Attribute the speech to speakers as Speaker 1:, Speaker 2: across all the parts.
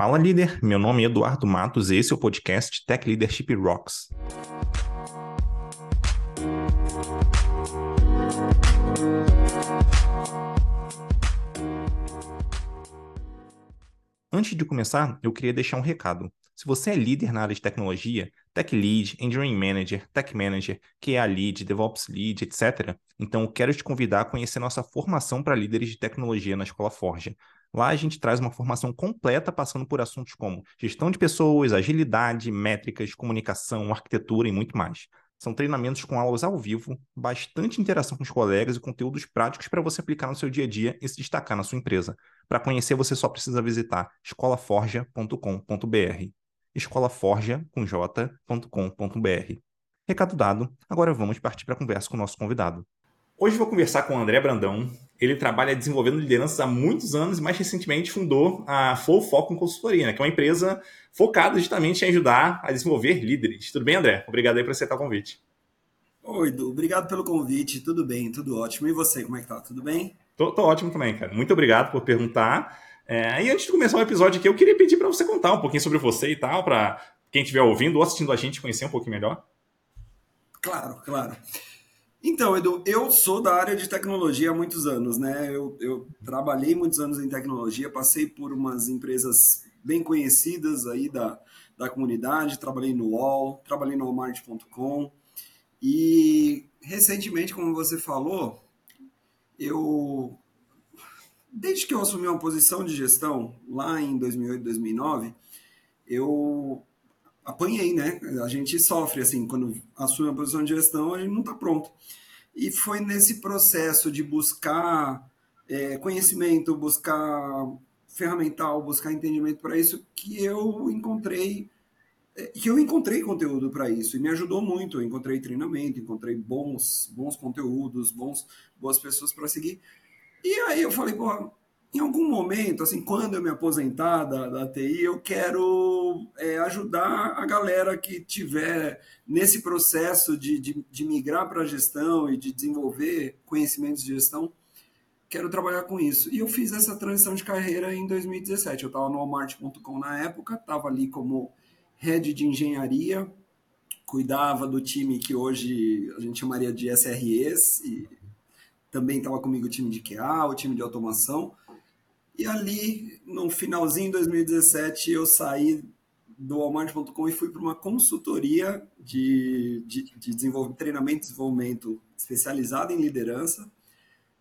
Speaker 1: Fala líder, meu nome é Eduardo Matos e esse é o podcast Tech Leadership Rocks. Antes de começar, eu queria deixar um recado. Se você é líder na área de tecnologia, Tech Lead, Engineering Manager, Tech Manager, QA Lead, DevOps Lead, etc., então eu quero te convidar a conhecer nossa formação para líderes de tecnologia na Escola Forja. Lá a gente traz uma formação completa passando por assuntos como gestão de pessoas, agilidade, métricas, comunicação, arquitetura e muito mais. São treinamentos com aulas ao vivo, bastante interação com os colegas e conteúdos práticos para você aplicar no seu dia a dia e se destacar na sua empresa. Para conhecer, você só precisa visitar escolaforja.com.br. escolaforja com j.com.br. Recado dado, agora vamos partir para a conversa com o nosso convidado. Hoje vou conversar com o André Brandão. Ele trabalha desenvolvendo lideranças há muitos anos e mais recentemente fundou a Flow Foco em Consultoria, né, que é uma empresa focada justamente em ajudar a desenvolver líderes. Tudo bem, André? Obrigado aí por aceitar o convite.
Speaker 2: Oi, Edu. Obrigado pelo convite. Tudo bem, tudo ótimo. E você, como é que tá? Tudo bem?
Speaker 1: Tô, tô ótimo também, cara. Muito obrigado por perguntar. É, e antes de começar o episódio aqui, eu queria pedir para você contar um pouquinho sobre você e tal, para quem estiver ouvindo ou assistindo a gente conhecer um pouquinho melhor.
Speaker 2: Claro, claro. Então, Edu, eu sou da área de tecnologia há muitos anos, né? Eu, eu, trabalhei muitos anos em tecnologia, passei por umas empresas bem conhecidas aí da, da comunidade, trabalhei no UOL, trabalhei no Walmart.com e recentemente, como você falou, eu desde que eu assumi uma posição de gestão lá em 2008, 2009, eu apanhei, né? A gente sofre, assim, quando assume uma posição de gestão, a gente não está pronto. E foi nesse processo de buscar é, conhecimento, buscar ferramental, buscar entendimento para isso, que eu encontrei é, que eu encontrei conteúdo para isso e me ajudou muito. Eu encontrei treinamento, encontrei bons, bons conteúdos, bons, boas pessoas para seguir. E aí eu falei, pô, em algum momento, assim, quando eu me aposentar da, da TI, eu quero é, ajudar a galera que tiver nesse processo de, de, de migrar para a gestão e de desenvolver conhecimentos de gestão. Quero trabalhar com isso. E eu fiz essa transição de carreira em 2017. Eu estava no Walmart.com na época, estava ali como head de engenharia, cuidava do time que hoje a gente chamaria de SREs, e também estava comigo o time de QA, o time de automação e ali, no finalzinho de 2017, eu saí do Walmart.com e fui para uma consultoria de, de, de desenvolvimento, treinamento e desenvolvimento especializada em liderança.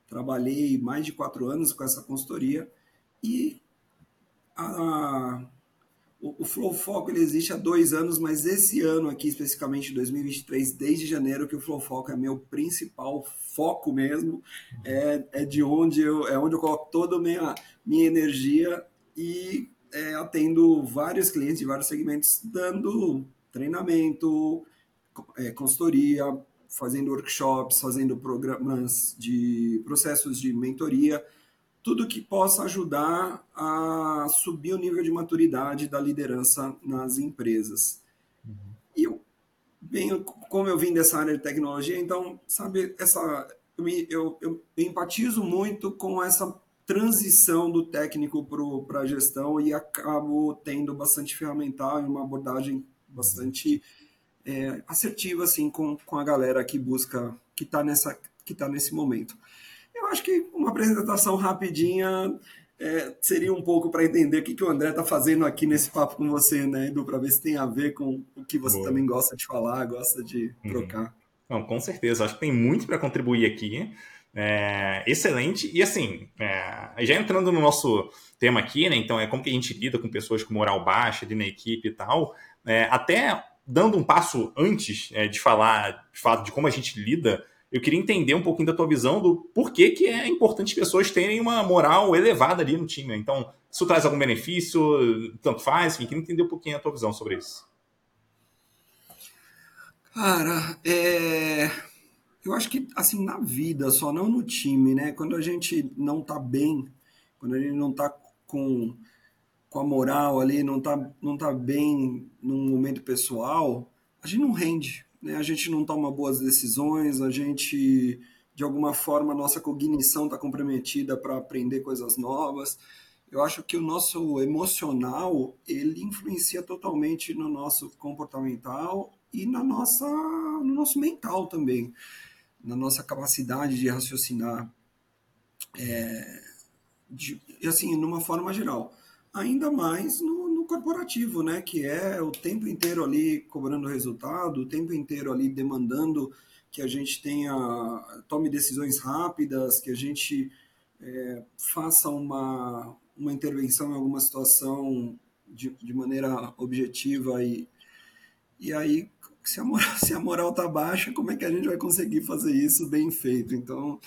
Speaker 2: Trabalhei mais de quatro anos com essa consultoria e a, o, o Flow Foco ele existe há dois anos, mas esse ano aqui, especificamente 2023, desde janeiro, que o Flow Foco é meu principal foco mesmo, é, é de onde eu, é onde eu coloco toda a minha, minha energia e é, atendo vários clientes de vários segmentos, dando treinamento, é, consultoria, fazendo workshops, fazendo programas de processos de mentoria, tudo que possa ajudar a subir o nível de maturidade da liderança nas empresas. Uhum. E eu como eu vim dessa área de tecnologia, então, sabe, essa eu, eu, eu, eu empatizo muito com essa transição do técnico para a gestão e acabo tendo bastante ferramental e uma abordagem bastante é, assertiva assim com, com a galera que busca que está nessa que tá nesse momento eu acho que uma apresentação rapidinha é, seria um pouco para entender o que, que o André está fazendo aqui nesse papo com você, né, Edu? Para ver se tem a ver com o que você Boa. também gosta de falar, gosta de uhum. trocar.
Speaker 1: Não, com certeza. Acho que tem muito para contribuir aqui. É, excelente. E assim, é, já entrando no nosso tema aqui, né? Então, é como que a gente lida com pessoas com moral baixa ali na equipe e tal. É, até dando um passo antes é, de falar de fato de como a gente lida eu queria entender um pouquinho da tua visão do porquê que é importante pessoas terem uma moral elevada ali no time. Então, isso traz algum benefício, tanto faz, enfim, queria entender um pouquinho a tua visão sobre isso.
Speaker 2: Cara, é... eu acho que, assim, na vida, só não no time, né? Quando a gente não tá bem, quando a gente não tá com, com a moral ali, não tá, não tá bem num momento pessoal, a gente não rende, né? a gente não toma boas decisões, a gente, de alguma forma, nossa cognição está comprometida para aprender coisas novas. eu acho que o nosso emocional ele influencia totalmente no nosso comportamental e na nossa, no nosso mental também, na nossa capacidade de raciocinar, é, de, assim, numa forma geral. Ainda mais no, no, corporativo, né, que é o tempo inteiro ali cobrando resultado, o tempo inteiro ali demandando que a gente tenha tome decisões rápidas, que a gente é, faça uma, uma intervenção em alguma situação de, de maneira objetiva e, e aí se a, moral, se a moral tá baixa, como é que a gente vai conseguir fazer isso bem feito? Então,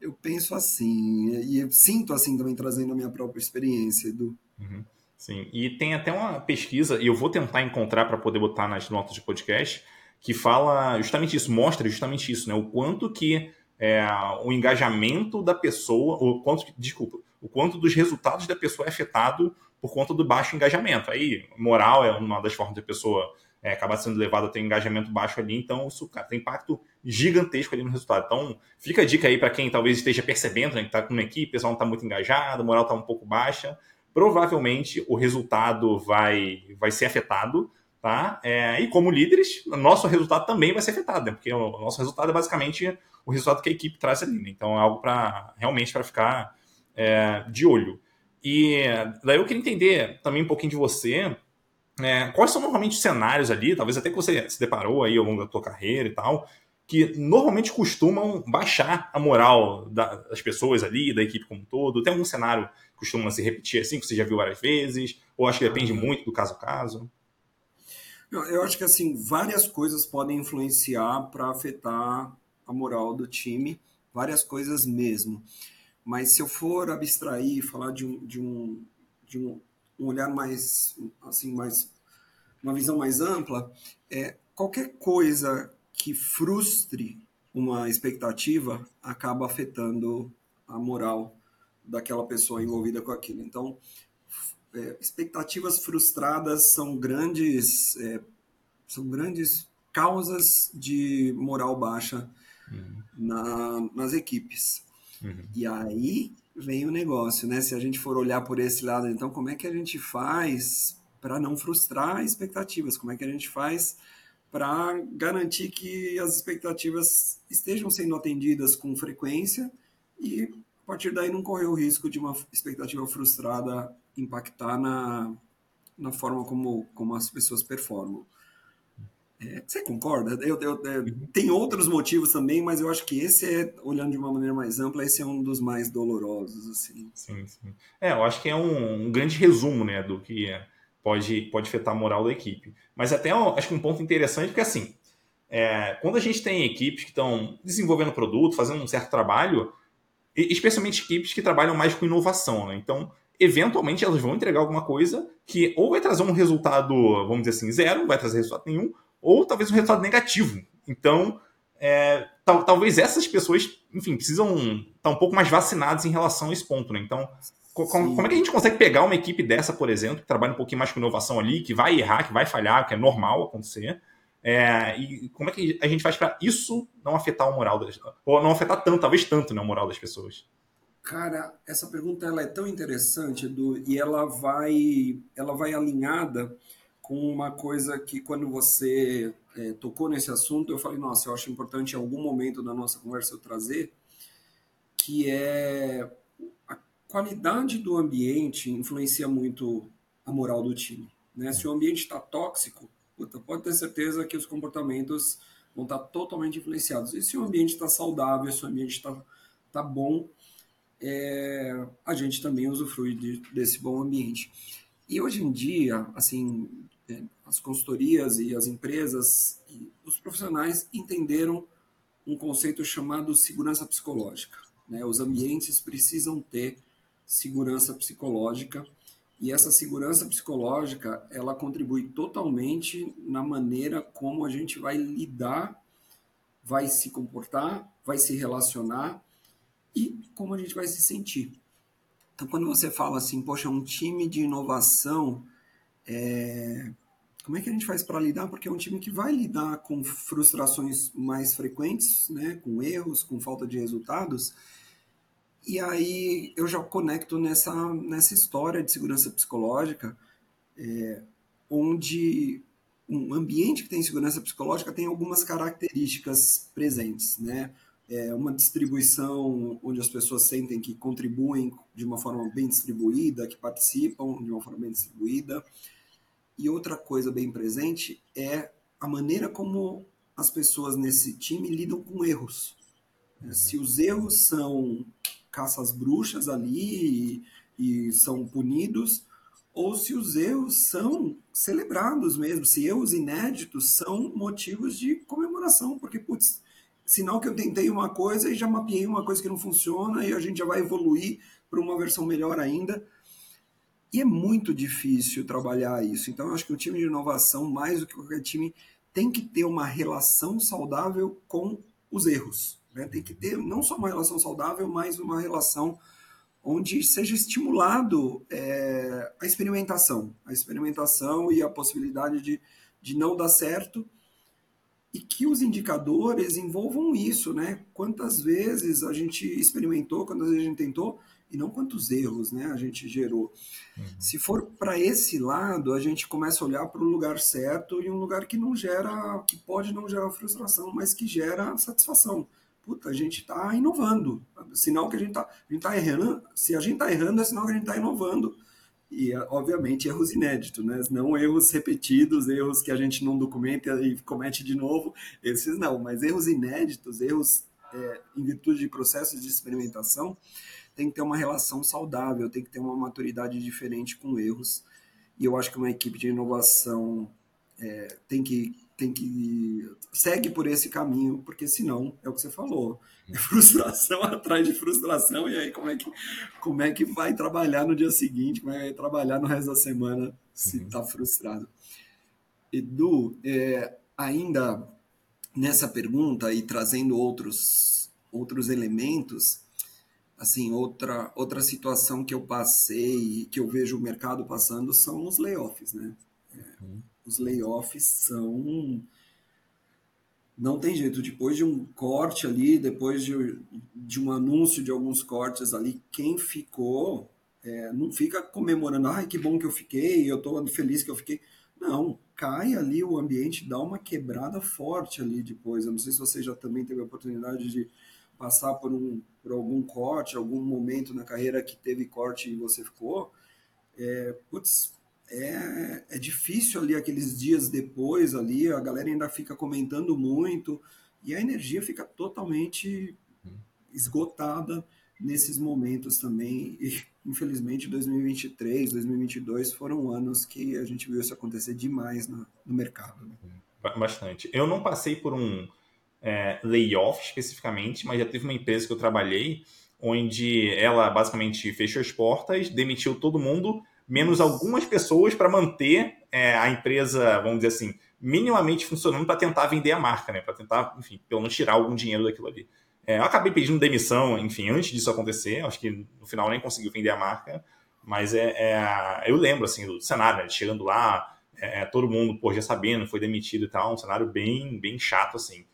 Speaker 2: eu penso assim, e sinto assim também trazendo a minha própria experiência, Edu.
Speaker 1: Uhum. Sim, e tem até uma pesquisa, e eu vou tentar encontrar para poder botar nas notas de podcast, que fala justamente isso, mostra justamente isso, né? O quanto que é, o engajamento da pessoa, o quanto, desculpa, o quanto dos resultados da pessoa é afetado por conta do baixo engajamento. Aí, moral é uma das formas da pessoa é, sendo levado a ter um engajamento baixo ali, então isso cara, tem impacto gigantesco ali no resultado. Então, fica a dica aí para quem talvez esteja percebendo né, que está com uma equipe, o pessoal não está muito engajado, a moral está um pouco baixa. Provavelmente o resultado vai, vai ser afetado, tá? É, e como líderes, nosso resultado também vai ser afetado, né? Porque o nosso resultado é basicamente o resultado que a equipe traz ali. Né? Então é algo para realmente para ficar é, de olho. E daí eu queria entender também um pouquinho de você. É, quais são normalmente os cenários ali, talvez até que você se deparou aí ao longo da tua carreira e tal, que normalmente costumam baixar a moral das pessoas ali, da equipe como um todo? Tem algum cenário que costuma se repetir assim, que você já viu várias vezes? Ou acho que depende muito do caso a caso?
Speaker 2: Eu acho que assim várias coisas podem influenciar para afetar a moral do time, várias coisas mesmo. Mas se eu for abstrair e falar de um, de um, de um, um olhar mais, assim, mais, uma visão mais ampla, é qualquer coisa que frustre uma expectativa acaba afetando a moral daquela pessoa envolvida com aquilo. Então, é, expectativas frustradas são grandes, é, são grandes causas de moral baixa uhum. na, nas equipes. Uhum. E aí vem o negócio, né? Se a gente for olhar por esse lado, então, como é que a gente faz para não frustrar expectativas? Como é que a gente faz para garantir que as expectativas estejam sendo atendidas com frequência e a partir daí não correr o risco de uma expectativa frustrada impactar na, na forma como, como as pessoas performam. É, você concorda? Eu, eu, eu, uhum. tem outros motivos também, mas eu acho que esse é, olhando de uma maneira mais ampla, esse é um dos mais dolorosos, assim.
Speaker 1: Sim, sim. É, eu acho que é um, um grande resumo, né, do que é, pode, pode afetar a moral da equipe. Mas até acho que um ponto interessante, porque assim, é, quando a gente tem equipes que estão desenvolvendo produto, fazendo um certo trabalho, especialmente equipes que trabalham mais com inovação, né? Então, eventualmente elas vão entregar alguma coisa que ou vai trazer um resultado, vamos dizer assim, zero, não vai trazer resultado nenhum, ou talvez um resultado negativo. Então, é, tal, talvez essas pessoas, enfim, precisam estar um pouco mais vacinadas em relação a esse ponto, né? Então, como, como, é que a gente consegue pegar uma equipe dessa, por exemplo, que trabalha um pouquinho mais com inovação ali, que vai errar, que vai falhar, que é normal acontecer, é, e como é que a gente faz para isso não afetar o moral das ou não afetar tanto, talvez tanto, né, o moral das pessoas?
Speaker 2: Cara, essa pergunta ela é tão interessante, Edu, e ela vai, ela vai alinhada uma coisa que quando você é, tocou nesse assunto, eu falei, nossa, eu acho importante em algum momento da nossa conversa eu trazer, que é a qualidade do ambiente influencia muito a moral do time. Né? Se o ambiente está tóxico, puta, pode ter certeza que os comportamentos vão estar tá totalmente influenciados. E se o ambiente está saudável, se o ambiente está tá bom, é, a gente também usufrui de, desse bom ambiente. E hoje em dia, assim, as consultorias e as empresas e os profissionais entenderam um conceito chamado segurança psicológica. Né? Os ambientes precisam ter segurança psicológica e essa segurança psicológica ela contribui totalmente na maneira como a gente vai lidar, vai se comportar, vai se relacionar e como a gente vai se sentir. Então, quando você fala assim, poxa, um time de inovação é, como é que a gente faz para lidar? Porque é um time que vai lidar com frustrações mais frequentes, né? com erros, com falta de resultados. E aí eu já conecto nessa, nessa história de segurança psicológica, é, onde um ambiente que tem segurança psicológica tem algumas características presentes, né? É uma distribuição onde as pessoas sentem que contribuem de uma forma bem distribuída, que participam de uma forma bem distribuída. E outra coisa bem presente é a maneira como as pessoas nesse time lidam com erros. Se os erros são caças bruxas ali e, e são punidos, ou se os erros são celebrados mesmo, se erros inéditos são motivos de comemoração, porque, putz, sinal que eu tentei uma coisa e já mapeei uma coisa que não funciona e a gente já vai evoluir para uma versão melhor ainda. E é muito difícil trabalhar isso. Então, eu acho que o time de inovação, mais do que qualquer time, tem que ter uma relação saudável com os erros. Né? Tem que ter não só uma relação saudável, mas uma relação onde seja estimulado é, a experimentação, a experimentação e a possibilidade de, de não dar certo e que os indicadores envolvam isso, né? Quantas vezes a gente experimentou, quantas vezes a gente tentou e não quantos erros, né? A gente gerou. Uhum. Se for para esse lado, a gente começa a olhar para o lugar certo e um lugar que não gera, que pode não gerar frustração, mas que gera satisfação puta, a gente está inovando. Sinal que a gente está tá errando. Se a gente está errando, é sinal que a gente está inovando. E, obviamente, erros inéditos, né? Não erros repetidos, erros que a gente não documenta e comete de novo. Esses não, mas erros inéditos, erros é, em virtude de processos de experimentação, tem que ter uma relação saudável, tem que ter uma maturidade diferente com erros. E eu acho que uma equipe de inovação é, tem que tem que segue por esse caminho, porque senão é o que você falou, é frustração atrás de frustração e aí como é que como é que vai trabalhar no dia seguinte, como é que vai trabalhar no resto da semana se está uhum. frustrado. Edu, é, ainda nessa pergunta e trazendo outros outros elementos, assim outra outra situação que eu passei que eu vejo o mercado passando são os layoffs, né? É, uhum os layoffs são. Não tem jeito, depois de um corte ali, depois de, de um anúncio de alguns cortes ali, quem ficou é, não fica comemorando, ai que bom que eu fiquei, eu estou feliz que eu fiquei. Não, cai ali o ambiente, dá uma quebrada forte ali depois. Eu não sei se você já também teve a oportunidade de passar por, um, por algum corte, algum momento na carreira que teve corte e você ficou. É, putz, é, é difícil ali aqueles dias depois ali, a galera ainda fica comentando muito e a energia fica totalmente esgotada nesses momentos também. E, infelizmente, 2023, 2022 foram anos que a gente viu isso acontecer demais no, no mercado. Né?
Speaker 1: Bastante. Eu não passei por um é, layoff especificamente, mas já teve uma empresa que eu trabalhei onde ela basicamente fechou as portas, demitiu todo mundo menos algumas pessoas para manter é, a empresa, vamos dizer assim, minimamente funcionando para tentar vender a marca, né? Para tentar, enfim, pelo menos tirar algum dinheiro daquilo ali. É, eu acabei pedindo demissão, enfim, antes disso acontecer. Acho que no final nem conseguiu vender a marca, mas é, é eu lembro assim do cenário, né? chegando lá, é, todo mundo pô, já sabendo, foi demitido e tal, um cenário bem, bem chato assim.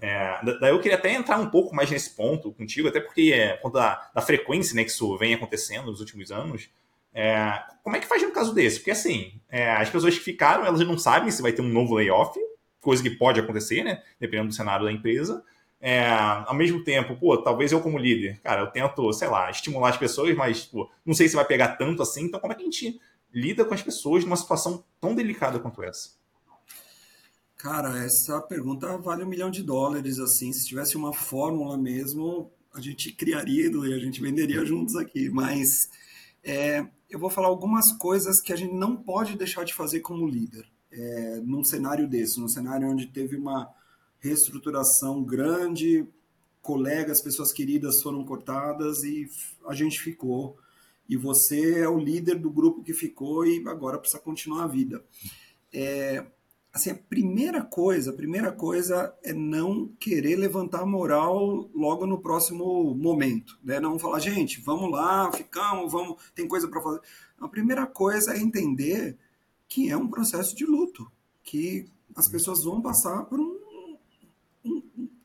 Speaker 1: É, daí eu queria até entrar um pouco mais nesse ponto contigo, até porque é, quanto da, da frequência né, que isso vem acontecendo nos últimos anos, é, como é que faz no caso desse? Porque assim, é, as pessoas que ficaram, elas não sabem se vai ter um novo layoff, coisa que pode acontecer, né? Dependendo do cenário da empresa. É, ao mesmo tempo, pô, talvez eu como líder, cara, eu tento, sei lá, estimular as pessoas, mas pô, não sei se vai pegar tanto assim. Então, como é que a gente lida com as pessoas numa situação tão delicada quanto essa?
Speaker 2: Cara, essa pergunta vale um milhão de dólares, assim. Se tivesse uma fórmula mesmo, a gente criaria e a gente venderia juntos aqui. Mas é, eu vou falar algumas coisas que a gente não pode deixar de fazer como líder, é, num cenário desse, num cenário onde teve uma reestruturação grande, colegas, pessoas queridas foram cortadas e a gente ficou. E você é o líder do grupo que ficou e agora precisa continuar a vida. É, assim, a primeira coisa, a primeira coisa é não querer levantar a moral logo no próximo momento, né? Não falar, gente, vamos lá, ficamos, vamos, tem coisa para fazer. A primeira coisa é entender que é um processo de luto, que as pessoas vão passar por um, um,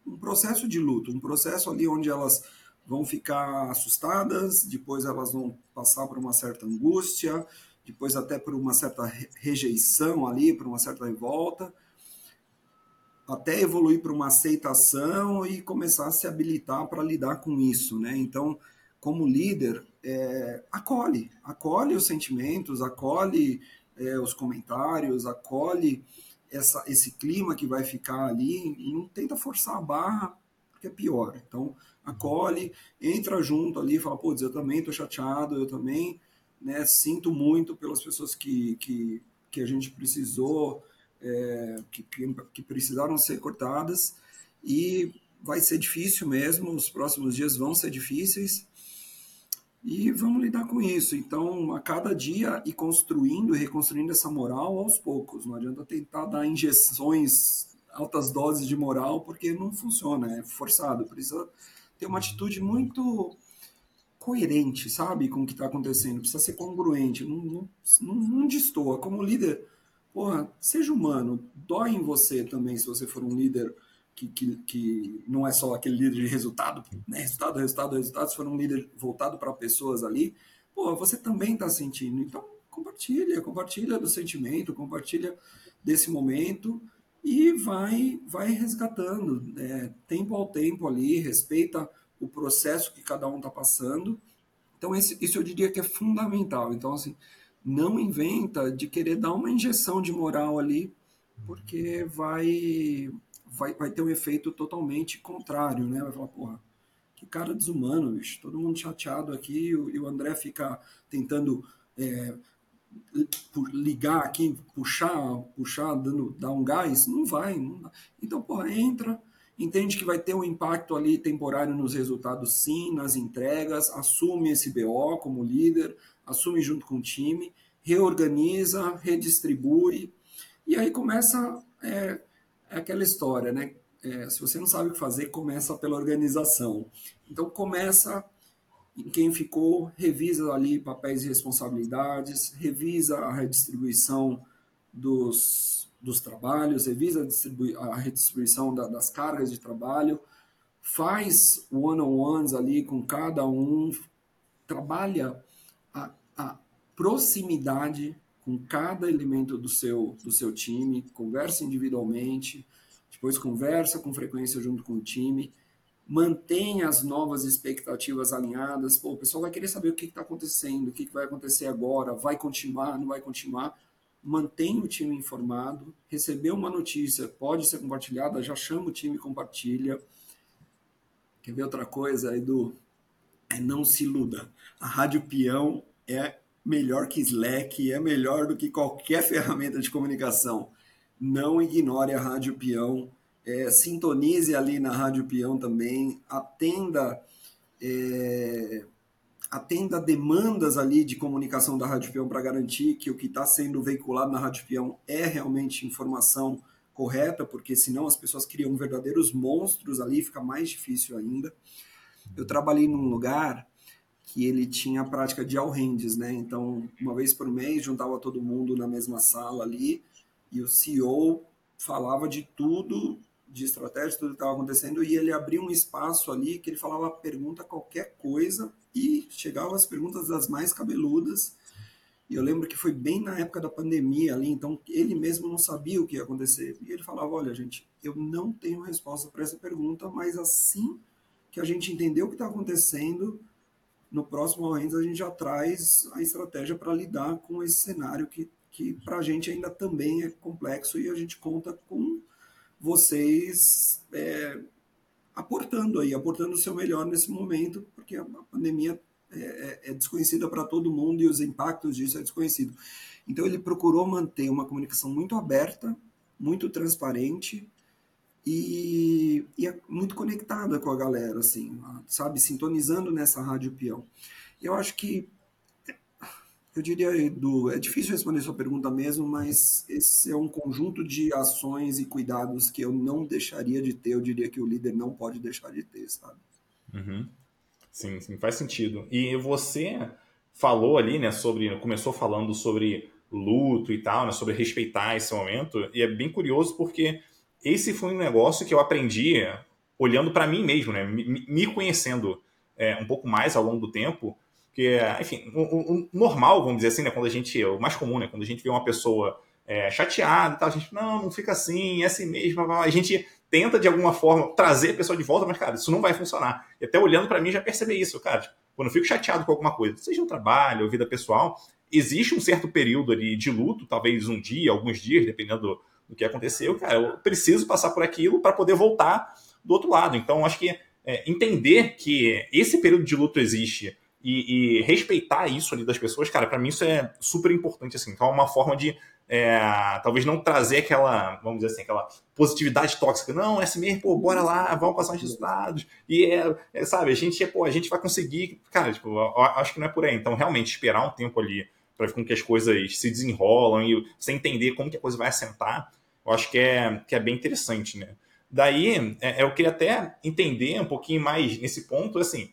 Speaker 2: um processo de luto, um processo ali onde elas vão ficar assustadas, depois elas vão passar por uma certa angústia, depois até por uma certa rejeição ali, por uma certa revolta, até evoluir para uma aceitação e começar a se habilitar para lidar com isso, né? Então, como líder, é, acolhe, acolhe os sentimentos, acolhe é, os comentários, acolhe essa, esse clima que vai ficar ali e não tenta forçar a barra, porque é pior. Então, acolhe, entra junto ali fala, putz, eu também estou chateado, eu também né, sinto muito pelas pessoas que, que, que a gente precisou, é, que, que, precisaram ser cortadas, e vai ser difícil mesmo, os próximos dias vão ser difíceis, e vamos lidar com isso. Então, a cada dia e construindo e reconstruindo essa moral aos poucos. Não adianta tentar dar injeções, altas doses de moral, porque não funciona, é forçado. Precisa ter uma atitude muito coerente, sabe, com o que está acontecendo. Precisa ser congruente, não, não, não, não destoa. Como líder, porra, seja humano. Dói em você também se você for um líder que, que, que não é só aquele líder de resultado, né? resultado, resultado, resultado, se for um líder voltado para pessoas ali, pô, você também está sentindo. Então, compartilha, compartilha do sentimento, compartilha desse momento e vai, vai resgatando, né? tempo ao tempo ali, respeita o processo que cada um está passando. Então, esse, isso eu diria que é fundamental. Então, assim, não inventa de querer dar uma injeção de moral ali, porque vai vai, vai ter um efeito totalmente contrário, né? Vai falar, porra, que cara desumano, bicho. Todo mundo chateado aqui e o André fica tentando é, ligar aqui, puxar, puxar, dando, dar um gás. Não vai. Não então, porra, entra, entende que vai ter um impacto ali temporário nos resultados, sim, nas entregas, assume esse BO como líder, assume junto com o time, reorganiza, redistribui, e aí começa. É, é aquela história, né? É, se você não sabe o que fazer, começa pela organização. Então, começa em quem ficou, revisa ali papéis e responsabilidades, revisa a redistribuição dos, dos trabalhos, revisa a, a redistribuição da, das cargas de trabalho, faz one-on-ones ali com cada um, trabalha a, a proximidade com cada elemento do seu, do seu time, conversa individualmente, depois conversa com frequência junto com o time, mantenha as novas expectativas alinhadas. Pô, o pessoal vai querer saber o que está acontecendo, o que, que vai acontecer agora, vai continuar, não vai continuar. Mantenha o time informado, recebeu uma notícia, pode ser compartilhada, já chama o time e compartilha. Quer ver outra coisa, Edu? É não se iluda. A Rádio Peão é melhor que Slack, é melhor do que qualquer ferramenta de comunicação. Não ignore a Rádio Peão, é, sintonize ali na Rádio Peão também, atenda, é, atenda demandas ali de comunicação da Rádio Peão para garantir que o que está sendo veiculado na Rádio Peão é realmente informação correta, porque senão as pessoas criam verdadeiros monstros ali, fica mais difícil ainda. Eu trabalhei num lugar que ele tinha a prática de all-hands, né? Então, uma vez por mês, juntava todo mundo na mesma sala ali e o CEO falava de tudo, de estratégia, tudo que estava acontecendo, e ele abria um espaço ali que ele falava pergunta qualquer coisa e chegava as perguntas das mais cabeludas. E eu lembro que foi bem na época da pandemia ali, então ele mesmo não sabia o que ia acontecer. E ele falava: Olha, gente, eu não tenho resposta para essa pergunta, mas assim que a gente entendeu o que está acontecendo, no próximo Hands a gente já traz a estratégia para lidar com esse cenário que, que para a gente ainda também é complexo e a gente conta com vocês é, aportando aí, aportando o seu melhor nesse momento, porque a pandemia é, é, é desconhecida para todo mundo e os impactos disso é desconhecido. Então ele procurou manter uma comunicação muito aberta, muito transparente, e, e, é muito conectada com a galera, assim, sabe? Sintonizando nessa rádio peão. Eu acho que, eu diria, Edu, é difícil responder sua pergunta mesmo, mas esse é um conjunto de ações e cuidados que eu não deixaria de ter, eu diria que o líder não pode deixar de ter, sabe?
Speaker 1: Uhum. Sim, sim, faz sentido. E você falou ali, né, sobre, começou falando sobre luto e tal, né, sobre respeitar esse momento, e é bem curioso porque esse foi um negócio que eu aprendi olhando para mim mesmo, né? Me, me conhecendo. é, um pouco mais ao longo do tempo, porque, enfim, o, o, normal, vamos dizer assim, né, quando a gente, o mais comum, né, quando a gente vê uma pessoa é, chateada e tal, a gente, não, não fica assim, é assim mesmo, a gente tenta de alguma forma trazer a pessoa de volta, mas, cara, isso não vai funcionar. E até olhando para mim já percebi isso, cara, tipo, quando eu fico chateado com alguma coisa, seja no trabalho ou vida pessoal, existe um certo período ali de luto, talvez um dia, alguns dias, dependendo do, do que aconteceu, cara, eu preciso passar por aquilo para poder voltar do outro lado. Então, acho que é, entender que esse período de luto existe e, e, respeitar isso ali das pessoas, cara, para mim isso é super importante, assim. Então é uma forma de é, talvez não trazer aquela, vamos dizer assim, aquela positividade tóxica. Não, é assim mesmo, pô, bora lá, vamos passar os resultados. E é, é sabe, a gente, pô, a gente vai conseguir. Cara, tipo, acho que não é por aí. Então, realmente, esperar um tempo ali para ver com que as coisas se desenrolam e você entender como que a coisa vai assentar, eu acho que é, que é bem interessante, né? Daí, é, eu queria até entender um pouquinho mais nesse ponto, assim,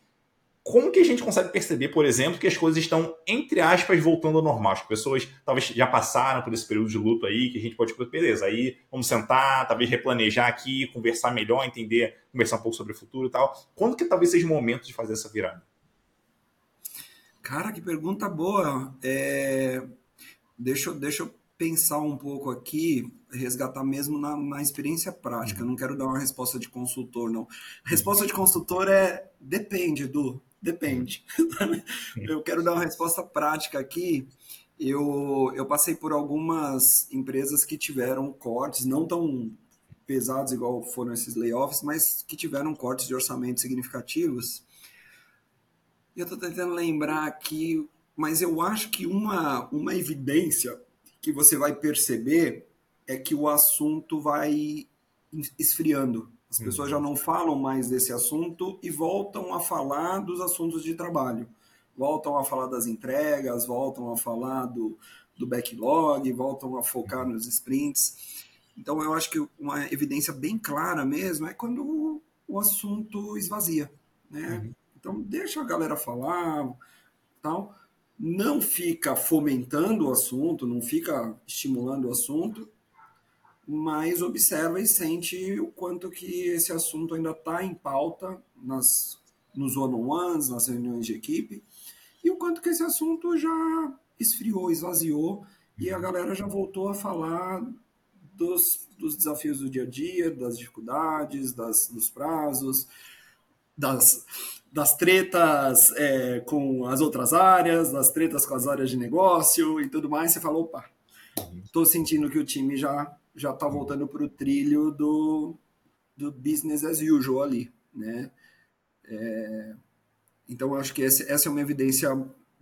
Speaker 1: como que a gente consegue perceber, por exemplo, que as coisas estão, entre aspas, voltando ao normal? As pessoas talvez já passaram por esse período de luto aí, que a gente pode, beleza, aí vamos sentar, talvez replanejar aqui, conversar melhor, entender, conversar um pouco sobre o futuro e tal. Quando que talvez seja o momento de fazer essa virada?
Speaker 2: Cara, que pergunta boa. É... Deixa, deixa eu pensar um pouco aqui, resgatar mesmo na, na experiência prática. Uhum. Não quero dar uma resposta de consultor, não. A resposta de consultor é depende, do Depende. eu quero dar uma resposta prática aqui. Eu, eu passei por algumas empresas que tiveram cortes, não tão pesados igual foram esses layoffs, mas que tiveram cortes de orçamento significativos. E eu estou tentando lembrar aqui, mas eu acho que uma, uma evidência que você vai perceber é que o assunto vai esfriando. As pessoas já uhum. não falam mais desse assunto e voltam a falar dos assuntos de trabalho. Voltam a falar das entregas, voltam a falar do, do backlog, voltam a focar nos sprints. Então, eu acho que uma evidência bem clara mesmo é quando o, o assunto esvazia. Né? Uhum. Então, deixa a galera falar, tal. não fica fomentando o assunto, não fica estimulando o assunto, mas observa e sente o quanto que esse assunto ainda está em pauta nas, nos one-on-ones, nas reuniões de equipe, e o quanto que esse assunto já esfriou, esvaziou, e a galera já voltou a falar dos, dos desafios do dia a dia, das dificuldades, das, dos prazos, das, das tretas é, com as outras áreas, das tretas com as áreas de negócio e tudo mais. Você falou, opa, estou sentindo que o time já já está voltando para o trilho do, do business as usual ali, né? É, então, acho que essa, essa é uma evidência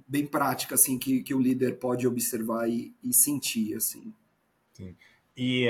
Speaker 2: bem prática, assim, que, que o líder pode observar e, e sentir, assim.
Speaker 1: Sim. E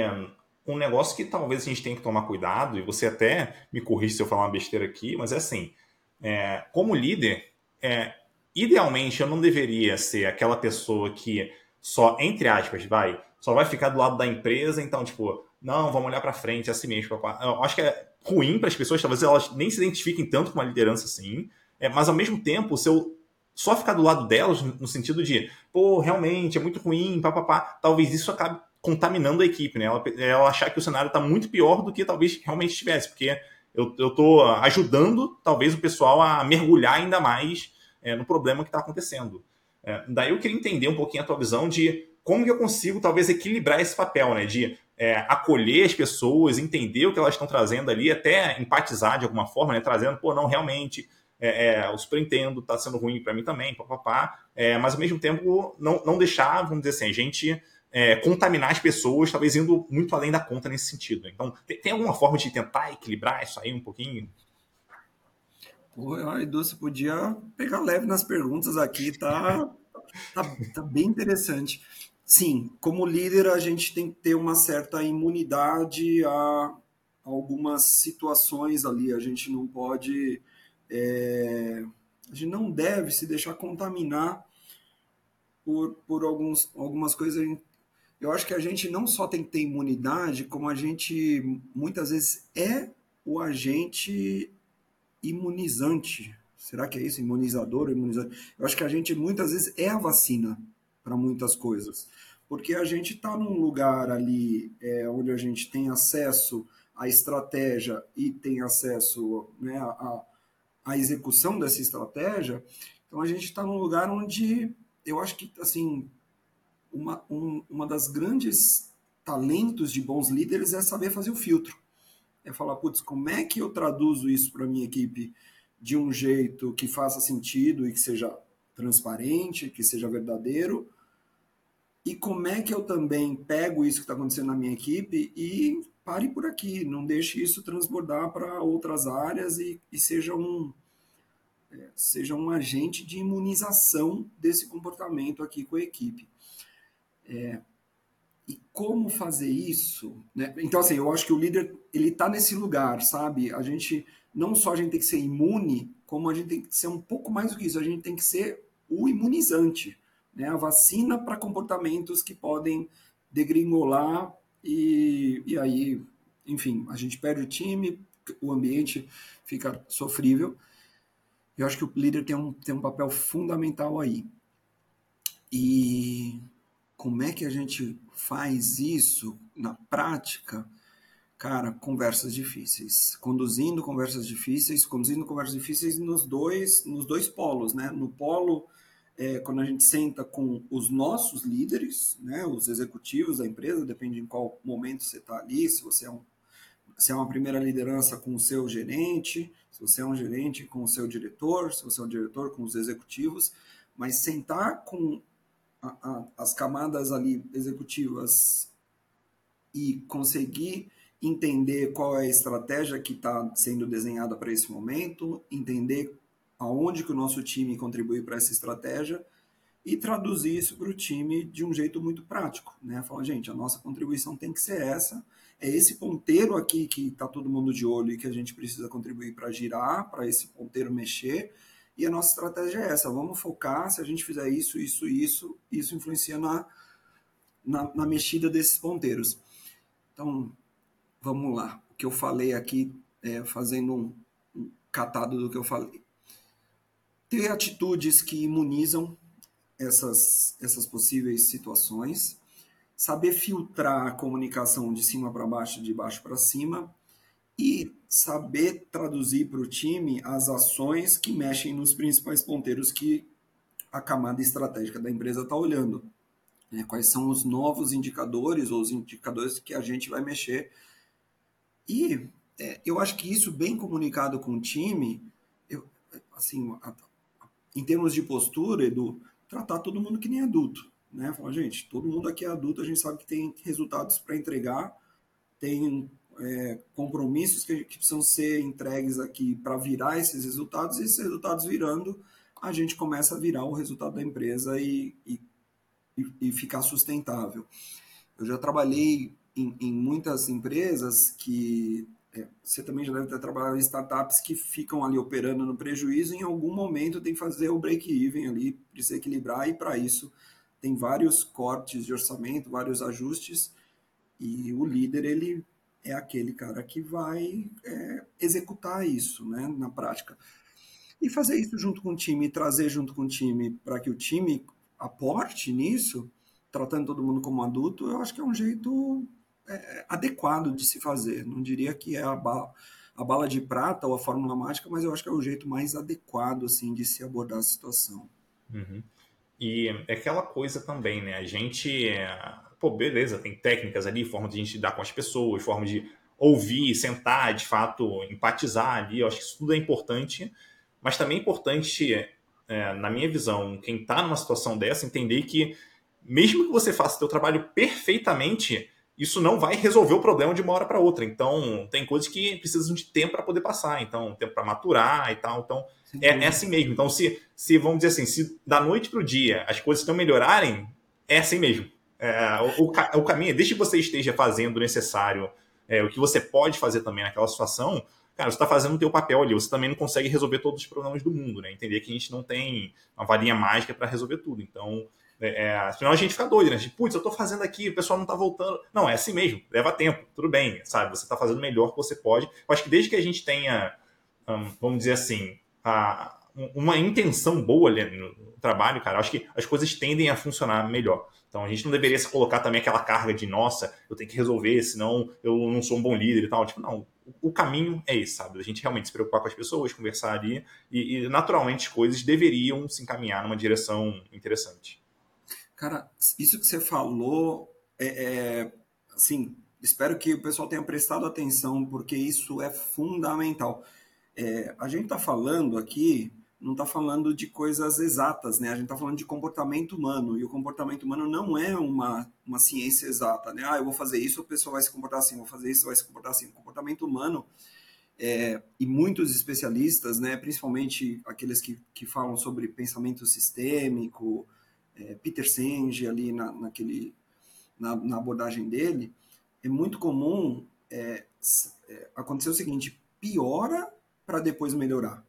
Speaker 1: um, um negócio que talvez a gente tenha que tomar cuidado, e você até me corrige se eu falar uma besteira aqui, mas é assim, é, como líder, é, idealmente eu não deveria ser aquela pessoa que só, entre aspas, vai só vai ficar do lado da empresa, então, tipo, não, vamos olhar para frente, é assim mesmo. Eu acho que é ruim para as pessoas, talvez elas nem se identifiquem tanto com uma liderança assim, é, mas ao mesmo tempo, se eu só ficar do lado delas, no sentido de, pô, realmente é muito ruim, papapá, talvez isso acabe contaminando a equipe, né? Ela, ela achar que o cenário está muito pior do que talvez realmente estivesse, porque eu, tô ajudando, talvez, o pessoal a mergulhar ainda mais é, no problema que está acontecendo. É, daí eu queria entender um pouquinho a tua visão de como que eu consigo talvez equilibrar esse papel, né? De é, acolher as pessoas, entender o que elas estão trazendo ali, até empatizar de alguma forma, né? Trazendo, pô, não, realmente, é, é, eu super entendo, tá sendo ruim para mim também, papapá, é, mas ao mesmo tempo não, não deixar, vamos dizer assim, a gente é, contaminar as pessoas, talvez indo muito além da conta nesse sentido. Então, tem, tem alguma forma de tentar equilibrar isso aí um pouquinho?
Speaker 2: Pô, Edu, você podia pegar leve nas perguntas aqui, tá, tá, tá bem interessante. Sim, como líder, a gente tem que ter uma certa imunidade a algumas situações ali. A gente não pode. É, a gente não deve se deixar contaminar por, por alguns, algumas coisas. Eu acho que a gente não só tem que ter imunidade, como a gente muitas vezes é o agente imunizante. Será que é isso? Imunizador, imunizante? Eu acho que a gente muitas vezes é a vacina para muitas coisas. Porque a gente está num lugar ali é, onde a gente tem acesso à estratégia e tem acesso né, a, a execução dessa estratégia, então a gente está num lugar onde eu acho que assim uma, um, uma das grandes talentos de bons líderes é saber fazer o filtro. É falar, putz, como é que eu traduzo isso para minha equipe de um jeito que faça sentido e que seja transparente, que seja verdadeiro, e como é que eu também pego isso que está acontecendo na minha equipe e pare por aqui, não deixe isso transbordar para outras áreas e, e seja um é, seja um agente de imunização desse comportamento aqui com a equipe. É, e como fazer isso? Né? Então, assim, eu acho que o líder ele está nesse lugar, sabe? A gente não só a gente tem que ser imune, como a gente tem que ser um pouco mais do que isso. A gente tem que ser o imunizante né, a vacina para comportamentos que podem degringolar e, e aí, enfim, a gente perde o time, o ambiente fica sofrível. Eu acho que o líder tem um, tem um papel fundamental aí. E como é que a gente faz isso na prática? Cara, conversas difíceis, conduzindo conversas difíceis, conduzindo conversas difíceis nos dois, nos dois polos, né? No polo é, quando a gente senta com os nossos líderes, né, os executivos da empresa, depende em qual momento você está ali, se você é, um, se é uma primeira liderança com o seu gerente, se você é um gerente com o seu diretor, se você é um diretor com os executivos, mas sentar com a, a, as camadas ali executivas e conseguir entender qual é a estratégia que está sendo desenhada para esse momento, entender aonde que o nosso time contribui para essa estratégia e traduzir isso para o time de um jeito muito prático, né? Falar, gente, a nossa contribuição tem que ser essa, é esse ponteiro aqui que está todo mundo de olho e que a gente precisa contribuir para girar, para esse ponteiro mexer, e a nossa estratégia é essa, vamos focar, se a gente fizer isso, isso, isso, isso influencia na, na, na mexida desses ponteiros. Então, vamos lá, o que eu falei aqui, é, fazendo um, um catado do que eu falei ter atitudes que imunizam essas, essas possíveis situações, saber filtrar a comunicação de cima para baixo, de baixo para cima, e saber traduzir para o time as ações que mexem nos principais ponteiros que a camada estratégica da empresa está olhando. Né? Quais são os novos indicadores ou os indicadores que a gente vai mexer. E é, eu acho que isso bem comunicado com o time, eu, assim, a, em termos de postura, Edu, tratar todo mundo que nem adulto. Né? Falar, gente, todo mundo aqui é adulto, a gente sabe que tem resultados para entregar, tem é, compromissos que, que, precisam ser entregues aqui para virar esses resultados, e esses resultados virando, a gente começa a virar o resultado da empresa e, e, e ficar sustentável. Eu já trabalhei em, em muitas empresas que você também já deve ter trabalhado em startups que ficam ali operando no prejuízo, em algum momento tem que fazer o break-even ali, precisa equilibrar, e para isso tem vários cortes de orçamento, vários ajustes, e o líder, ele é aquele cara que vai é, executar isso né, na prática. E fazer isso junto com o time, trazer junto com o time, para que o time aporte nisso, tratando todo mundo como adulto, eu acho que é um jeito é, adequado de se fazer. Não diria que é a bala, a bala de prata ou a fórmula mágica, mas eu acho que é o jeito mais adequado assim de se abordar a situação.
Speaker 1: Uhum. E é aquela coisa também, né? A gente, pô, beleza, tem técnicas ali, forma de a gente lidar com as pessoas, forma de ouvir, sentar, de fato, empatizar ali. Eu acho que isso tudo é importante, mas também é importante, é, na minha visão, quem está numa situação dessa, entender que mesmo que você faça o seu trabalho perfeitamente, isso não vai resolver o problema de uma hora para outra. Então, tem coisas que precisam de tempo para poder passar, então, tempo para maturar e tal. Então, é, é, assim mesmo. Então, se, se, vamos dizer assim, se da noite para o dia as coisas não melhorarem, é assim mesmo. É, o, o, o, caminho, desde que você esteja fazendo o necessário, é, o que você pode fazer também naquela situação, cara, você está fazendo o teu papel ali. Você também não consegue resolver todos os problemas do mundo, né? Entender que a gente não tem uma varinha mágica para resolver tudo. Então, é, é, senão a gente fica doido, né? Tipo, putz, eu tô fazendo aqui, o pessoal não tá voltando. Não, é assim mesmo, leva tempo, tudo bem, sabe? Você tá fazendo o melhor que você pode. Eu acho que desde que a gente tenha, um, vamos dizer assim, a, uma intenção boa no trabalho, cara, acho que as coisas tendem a funcionar melhor. Então a gente não deveria se colocar também aquela carga de, nossa, eu tenho que resolver, senão eu não sou um bom líder e tal. Tipo, não, o caminho é esse, sabe? A gente realmente se preocupar com as pessoas, conversar ali, e, e naturalmente as coisas deveriam se encaminhar numa direção interessante.
Speaker 2: Cara, isso que você falou é, é assim, espero que o pessoal tenha prestado atenção, porque isso é fundamental. É, a gente está falando aqui, não está falando de coisas exatas, né? A gente está falando de comportamento humano, e o comportamento humano não é uma, uma ciência exata, né? Ah, eu vou fazer isso, a pessoa vai se comportar assim, vou fazer isso, vai se comportar assim. O comportamento humano, é, e muitos especialistas, né, principalmente aqueles que, que falam sobre pensamento sistêmico, é, Peter Senge ali na, naquele, na, na abordagem dele, é muito comum é, é, acontecer o seguinte: piora para depois melhorar.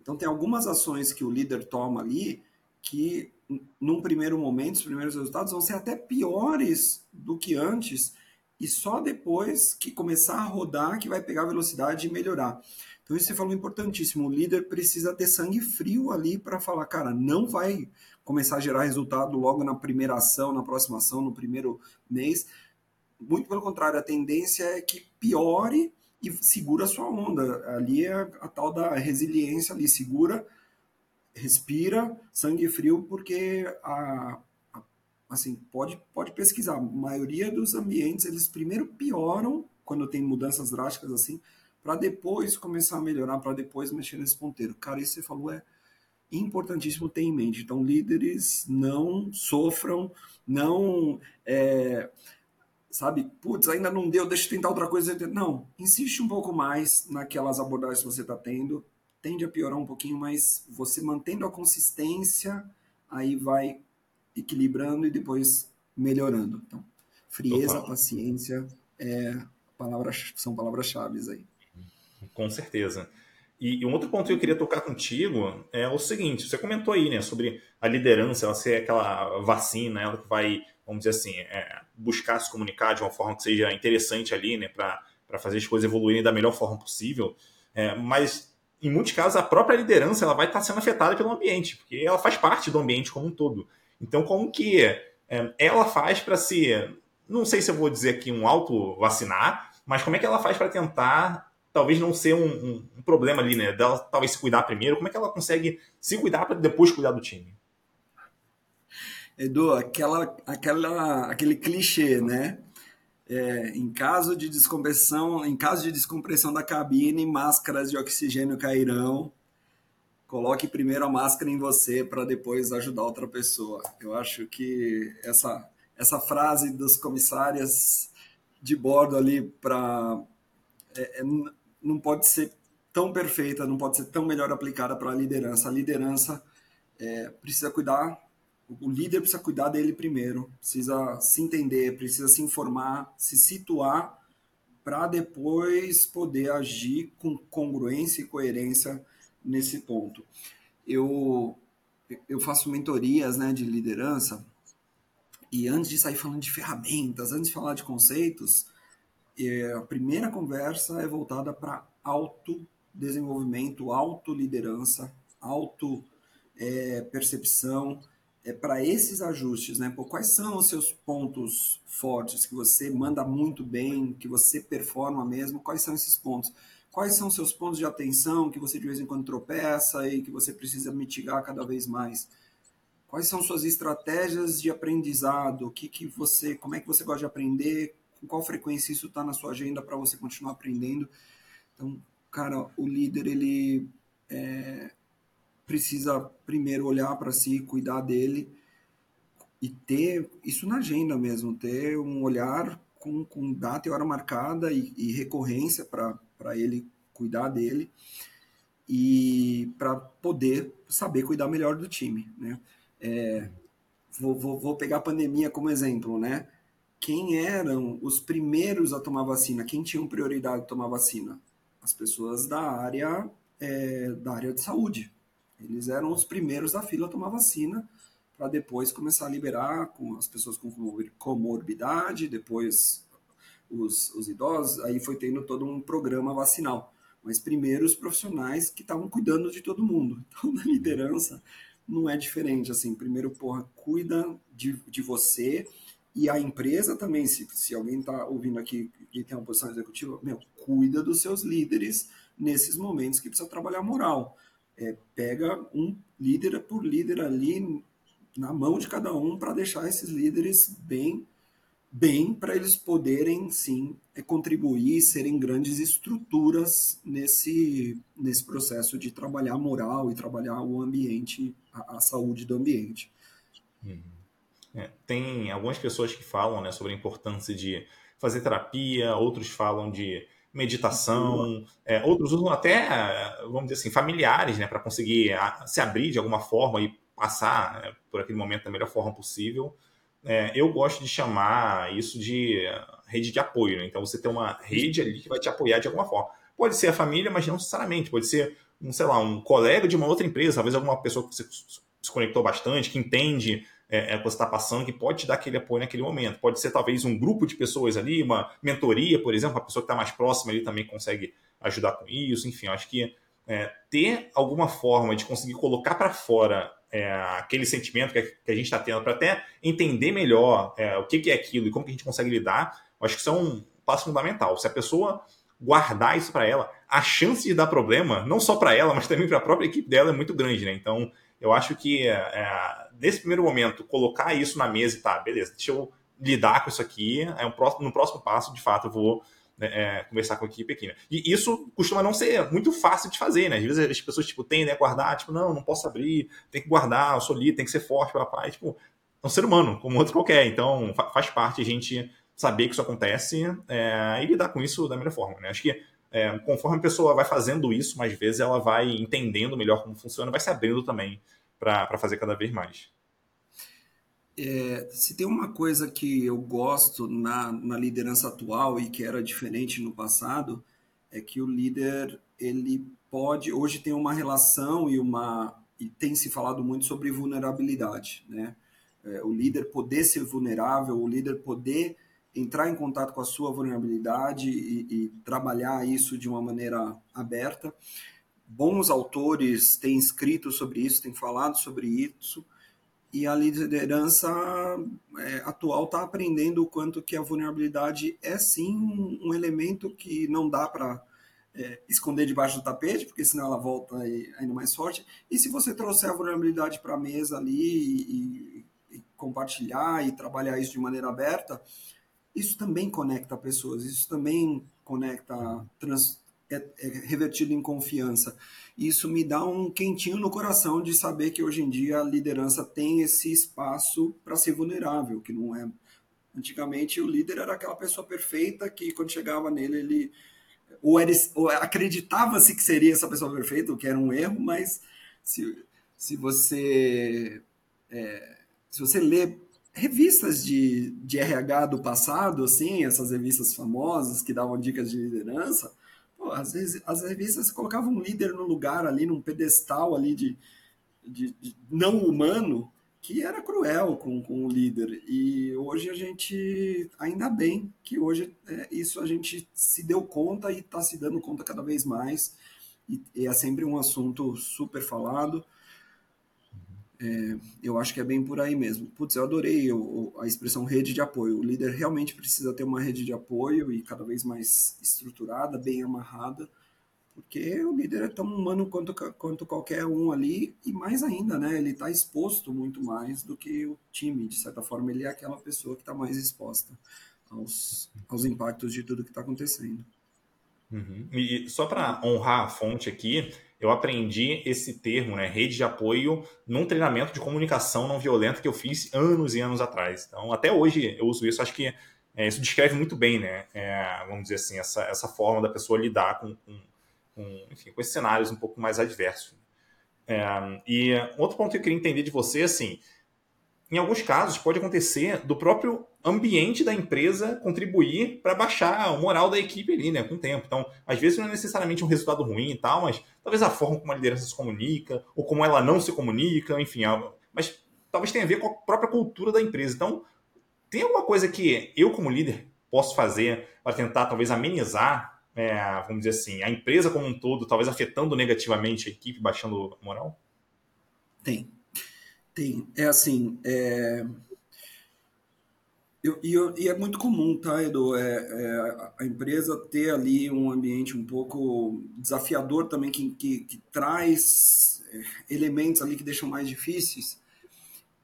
Speaker 2: Então, tem algumas ações que o líder toma ali que, num primeiro momento, os primeiros resultados vão ser até piores do que antes, e só depois que começar a rodar que vai pegar velocidade e melhorar. Então, isso você falou importantíssimo. O líder precisa ter sangue frio ali para falar, cara, não vai começar a gerar resultado logo na primeira ação, na próxima ação, no primeiro mês. Muito pelo contrário, a tendência é que piore e segura a sua onda. Ali é a, tal da resiliência ali, segura, respira, sangue frio, porque a, a, assim, pode, pode pesquisar. A maioria dos ambientes, eles primeiro pioram quando tem mudanças drásticas assim, para depois começar a melhorar, para depois mexer nesse ponteiro. Cara, isso que você falou é importantíssimo ter em mente. Então, líderes não sofram, não. É, sabe, putz, ainda não deu, deixa eu tentar outra coisa. Não, insiste um pouco mais naquelas abordagens que você está tendo. Tende a piorar um pouquinho, mas você mantendo a consistência, aí vai equilibrando e depois melhorando. Então, frieza, Opa. paciência é palavras, são palavras-chave aí.
Speaker 1: Com certeza. E, um outro ponto que eu queria tocar contigo é o seguinte: você comentou aí, né, sobre a liderança, ela ser aquela vacina, ela que vai, vamos dizer assim, é, buscar se comunicar de uma forma que seja interessante ali, né, para fazer as coisas evoluírem da melhor forma possível. É, mas em muitos casos a própria liderança ela vai estar sendo afetada pelo ambiente, porque ela faz parte do ambiente como um todo. Então, como que é, ela faz para se, não sei se eu vou dizer aqui um auto vacinar, mas como é que ela faz para tentar talvez não ser um, um, um, problema ali, né? Dela talvez se cuidar primeiro. Como é que ela consegue se cuidar para depois cuidar do time?
Speaker 2: Edu, aquela, aquela, aquele clichê, né? É, em caso de descompressão, em caso de descompressão da cabine, máscaras de oxigênio cairão. Coloque primeiro a máscara em você para depois ajudar outra pessoa. Eu acho que essa essa frase dos comissárias de bordo ali para é, é não pode ser tão perfeita, não pode ser tão melhor aplicada para a liderança. A liderança é, precisa cuidar, o líder precisa cuidar dele primeiro, precisa se entender, precisa se informar, se situar para depois poder agir com congruência e coerência nesse ponto. Eu, eu faço mentorias né, de liderança e antes de sair falando de ferramentas, antes de falar de conceitos, é, a primeira conversa é voltada para autodesenvolvimento, autoliderança, auto-percepção, é, é para esses ajustes, né? Pô, quais são os seus pontos fortes que você manda muito bem, que você performa mesmo? Quais são esses pontos? Quais são os seus pontos de atenção que você de vez em quando tropeça e que você precisa mitigar cada vez mais? Quais são suas estratégias de aprendizado? O que, que você, como é que você gosta de aprender? Com qual frequência isso está na sua agenda para você continuar aprendendo. Então, cara, o líder ele é, precisa primeiro olhar para si, cuidar dele e ter isso na agenda mesmo, ter um olhar com, com data e hora marcada e, e recorrência para ele cuidar dele e para poder saber cuidar melhor do time, né? É, vou, vou, vou pegar a pandemia como exemplo, né? Quem eram os primeiros a tomar vacina, quem tinha prioridade de tomar vacina? As pessoas da área, é, da área de saúde. Eles eram os primeiros da fila a tomar vacina, para depois começar a liberar com as pessoas com comorbidade, depois os, os idosos, aí foi tendo todo um programa vacinal. Mas primeiro os profissionais que estavam cuidando de todo mundo. Então, na liderança, não é diferente. Assim, primeiro, porra, cuida de, de você, E a empresa também, se, se alguém está ouvindo aqui e tem uma posição executiva, meu, cuida dos seus líderes nesses momentos que precisa trabalhar moral. É, pega um líder por líder ali na mão de cada um para deixar esses líderes bem bem para eles poderem sim é, contribuir serem grandes estruturas nesse nesse processo de trabalhar moral e trabalhar o ambiente a, a saúde do ambiente
Speaker 1: uhum. É, tem algumas pessoas que falam né, sobre a importância de fazer terapia outros falam de meditação, é, outros usam até, vamos dizer assim, familiares, né, para conseguir se abrir de alguma forma e passar né, por aquele momento da melhor forma possível. É, eu gosto de chamar isso de rede de apoio. Né? Então, você tem uma rede ali que vai te apoiar de alguma forma. Pode ser a família, mas não necessariamente. Pode ser, um, sei lá, um colega de uma outra empresa, talvez alguma pessoa que você se conectou bastante, que entende é, é, que você está passando, que pode te dar aquele apoio naquele momento. Pode ser talvez um grupo de pessoas ali, uma mentoria, por exemplo, uma pessoa que está mais próxima ali também consegue ajudar com isso. Enfim, acho que é, ter alguma forma de conseguir colocar para fora é, aquele sentimento que, que a gente está tendo, para até entender melhor é, o que, que, é aquilo e como que a gente consegue lidar, acho que isso é um passo fundamental. Se a pessoa guardar isso para ela, a chance de dar problema, não só para ela, mas também para a própria equipe dela é muito grande, né? Então, eu acho que é, nesse primeiro momento, colocar isso na mesa e tá, beleza, deixa eu lidar com isso aqui, é um próximo, no próximo passo, de fato, eu vou né, é, conversar com a equipe aqui. Né? E isso costuma não ser muito fácil de fazer, né? Às vezes as pessoas tipo, tendem a guardar, tipo, não, não posso abrir, tem que guardar, eu sou líder, tem que ser forte, papai. Tipo, é um ser humano, como outro qualquer. Então, faz parte a gente saber que isso acontece é, e lidar com isso da melhor forma. Né? Acho que é, conforme a pessoa vai fazendo isso, mais vezes ela vai entendendo melhor como funciona, vai se abrindo também para fazer cada vez mais.
Speaker 2: É, se tem uma coisa que eu gosto na, na liderança atual e que era diferente no passado, é que o líder ele pode hoje tem uma relação e uma e tem se falado muito sobre vulnerabilidade, né? É, o líder poder ser vulnerável, o líder poder entrar em contato com a sua vulnerabilidade e, e trabalhar isso de uma maneira aberta bons autores têm escrito sobre isso, têm falado sobre isso, e a liderança é, atual está aprendendo o quanto que a vulnerabilidade é sim um, elemento que não dá para é, esconder debaixo do tapete, porque senão ela volta ainda mais forte. E se você trouxer a vulnerabilidade para a mesa ali e, e, compartilhar e trabalhar isso de maneira aberta, isso também conecta pessoas, isso também conecta, trans, é, é revertido em confiança. Isso me dá um quentinho no coração de saber que hoje em dia a liderança tem esse espaço para ser vulnerável, que não é. Antigamente o líder era aquela pessoa perfeita que quando chegava nele ele ou, ou acreditava-se que seria essa pessoa perfeita, o que era um erro, mas se, se você é, se você lê revistas de, de RH do passado, assim, essas revistas famosas que davam dicas de liderança, Pô, às vezes as revistas colocavam um líder no lugar ali, num pedestal ali de, de, de não humano, que era cruel com, com o líder. E hoje a gente, ainda bem que hoje é, isso a gente se deu conta e está se dando conta cada vez mais. E, e é sempre um assunto super falado. É, eu acho que é bem por aí mesmo. Putz, eu adorei a expressão rede de apoio. O líder realmente precisa ter uma rede de apoio e cada vez mais estruturada, bem amarrada, porque o líder é tão humano quanto, quanto qualquer um ali, e mais ainda, né? Ele está exposto muito mais do que o time. De certa forma, ele é aquela pessoa que está mais exposta aos, aos impactos de tudo que está acontecendo.
Speaker 1: Uhum. E só para honrar a fonte aqui, eu aprendi esse termo, né, rede de apoio, num treinamento de comunicação não violenta que eu fiz anos e anos atrás. Então, até hoje eu uso isso, acho que é, isso descreve muito bem, né, é, vamos dizer assim, essa, essa forma da pessoa lidar com, com, com, enfim, com esses cenários um pouco mais adversos. É, e outro ponto que eu queria entender de você, assim, em alguns casos pode acontecer do próprio ambiente da empresa contribuir para baixar o moral da equipe ali, né, com o tempo. Então, às vezes não é necessariamente um resultado ruim e tal, mas talvez a forma como a liderança se comunica, ou como ela não se comunica, enfim, mas talvez tenha a ver com a própria cultura da empresa. Então, tem alguma coisa que eu, como líder, posso fazer para tentar talvez amenizar, é, vamos dizer assim, a empresa como um todo, talvez afetando negativamente a equipe, baixando a moral?
Speaker 2: Tem. Tem. É assim, é Eu, e, eu, e, é muito comum, tá, Edu? É, é, a empresa ter ali um ambiente um pouco desafiador também, que, que, que traz é, elementos ali que deixam mais difíceis.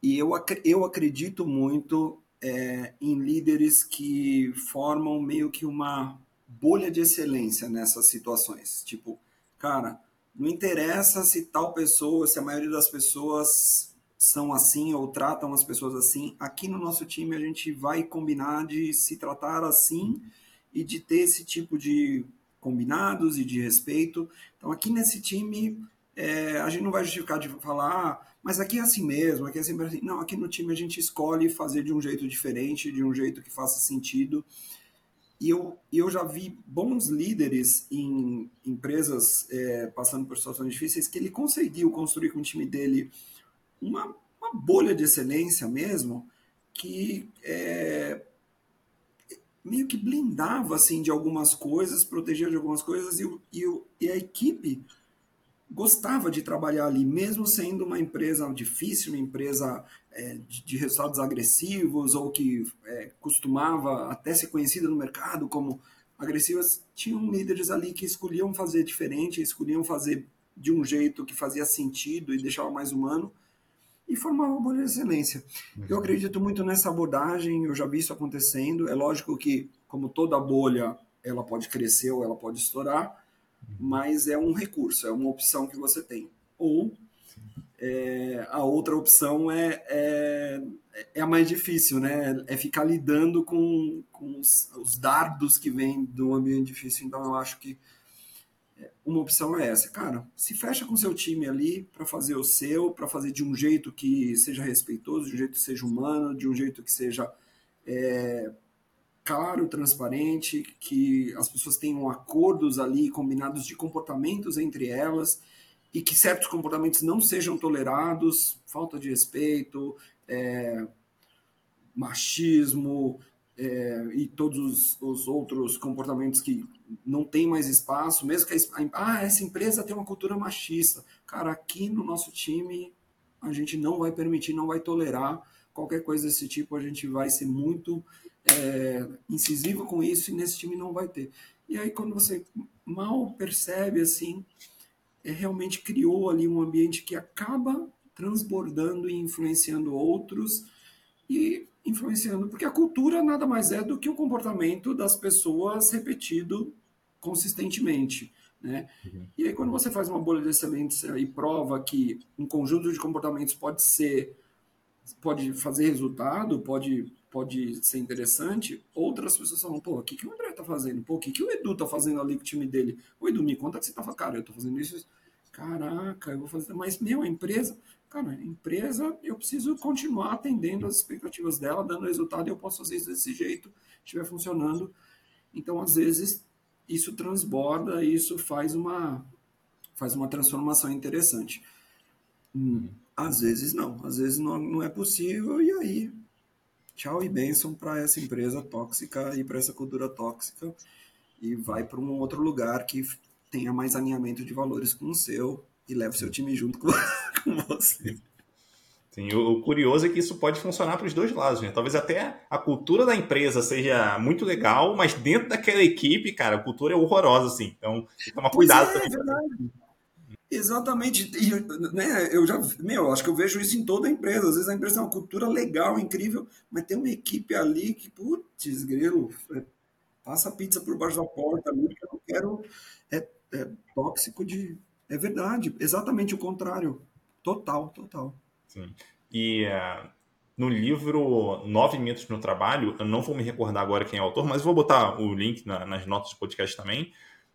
Speaker 2: E eu, eu acredito muito é, em líderes que formam meio que uma bolha de excelência nessas situações. Tipo, cara, não interessa se tal pessoa, se a maioria das pessoas são assim ou tratam as pessoas assim. Aqui no nosso time a gente vai combinar de se tratar assim e de ter esse tipo de combinados e de respeito. Então aqui nesse time é, a gente não vai justificar de falar, ah, mas aqui é assim mesmo, aqui é sempre assim. Não, aqui no time a gente escolhe fazer de um jeito diferente, de um jeito que faça sentido. E eu, eu já vi bons líderes em empresas é, passando por situações difíceis que ele conseguiu construir com o time dele uma, uma bolha de excelência mesmo, que é, meio que blindava assim, de algumas coisas, protegia de algumas coisas, e, e, e a equipe gostava de trabalhar ali, mesmo sendo uma empresa difícil, uma empresa é, de, de, resultados agressivos, ou que é, costumava até ser conhecida no mercado como agressivas, tinham líderes ali que escolhiam fazer diferente, escolhiam fazer de um jeito que fazia sentido e deixava mais humano, e formar uma bolha de excelência. Eu acredito muito nessa abordagem, eu já vi isso acontecendo. É lógico que, como toda bolha, ela pode crescer ou ela pode estourar, mas é um recurso, é uma opção que você tem. Ou é, a outra opção é, é, é, a mais difícil, né? É ficar lidando com, com os, os dardos que vêm do ambiente difícil. Então, eu acho que uma opção é essa, cara, se fecha com seu time ali para fazer o seu, para fazer de um jeito que seja respeitoso, de um jeito que seja humano, de um jeito que seja é, claro, transparente, que as pessoas tenham acordos ali combinados de comportamentos entre elas e que certos comportamentos não sejam tolerados, falta de respeito, é, machismo, é, e todos os, os, outros comportamentos que não tem mais espaço, mesmo que a, ah, essa empresa tem uma cultura machista. Cara, aqui no nosso time a gente não vai permitir, não vai tolerar qualquer coisa desse tipo, a gente vai ser muito é, incisivo com isso e nesse time não vai ter. E aí quando você mal percebe assim, é, realmente criou ali um ambiente que acaba transbordando e influenciando outros e influenciando, porque a cultura nada mais é do que o comportamento das pessoas repetido consistentemente. Né? Uhum. E aí, quando você faz uma bolha de excelência e prova que um conjunto de comportamentos pode ser, pode fazer resultado, pode, pode ser interessante, outras pessoas falam, pô, o que, que o André tá fazendo? Pô, o que, que o Edu tá fazendo ali com o time dele? O Edu, me conta que você tá falando, cara, eu tô fazendo isso. Caraca, eu vou fazer, mas meu, a empresa, cara, a empresa, eu preciso continuar atendendo as expectativas dela, dando resultado, e eu posso fazer isso desse jeito, estiver funcionando. Então, às vezes, isso transborda, isso faz uma, faz uma transformação interessante. Hum, às vezes não, às vezes não, não é possível, e aí, tchau e bênção para essa empresa tóxica e para essa cultura tóxica, e vai para um outro lugar que tenha mais alinhamento de valores com o seu, e leva o seu time junto com, com você.
Speaker 1: Sim, o, curioso é que isso pode funcionar para os dois lados, né? Talvez até a cultura da empresa seja muito legal, mas dentro daquela equipe, cara, a cultura é horrorosa, assim. Então, tem que tomar cuidado é, também. É verdade.
Speaker 2: Exatamente. E, né, eu já, meu, acho que eu vejo isso em toda a empresa. Às vezes a empresa tem uma cultura legal, incrível, mas tem uma equipe ali que, putz, grilo, é, passa a pizza por baixo da porta ali, que eu não quero. É, é tóxico de, é verdade, exatamente o contrário. Total, total.
Speaker 1: Sim. E uh, no livro Nove Mitos no Trabalho, eu não vou me recordar agora quem é o autor, mas vou botar o link na, nas notas do podcast também.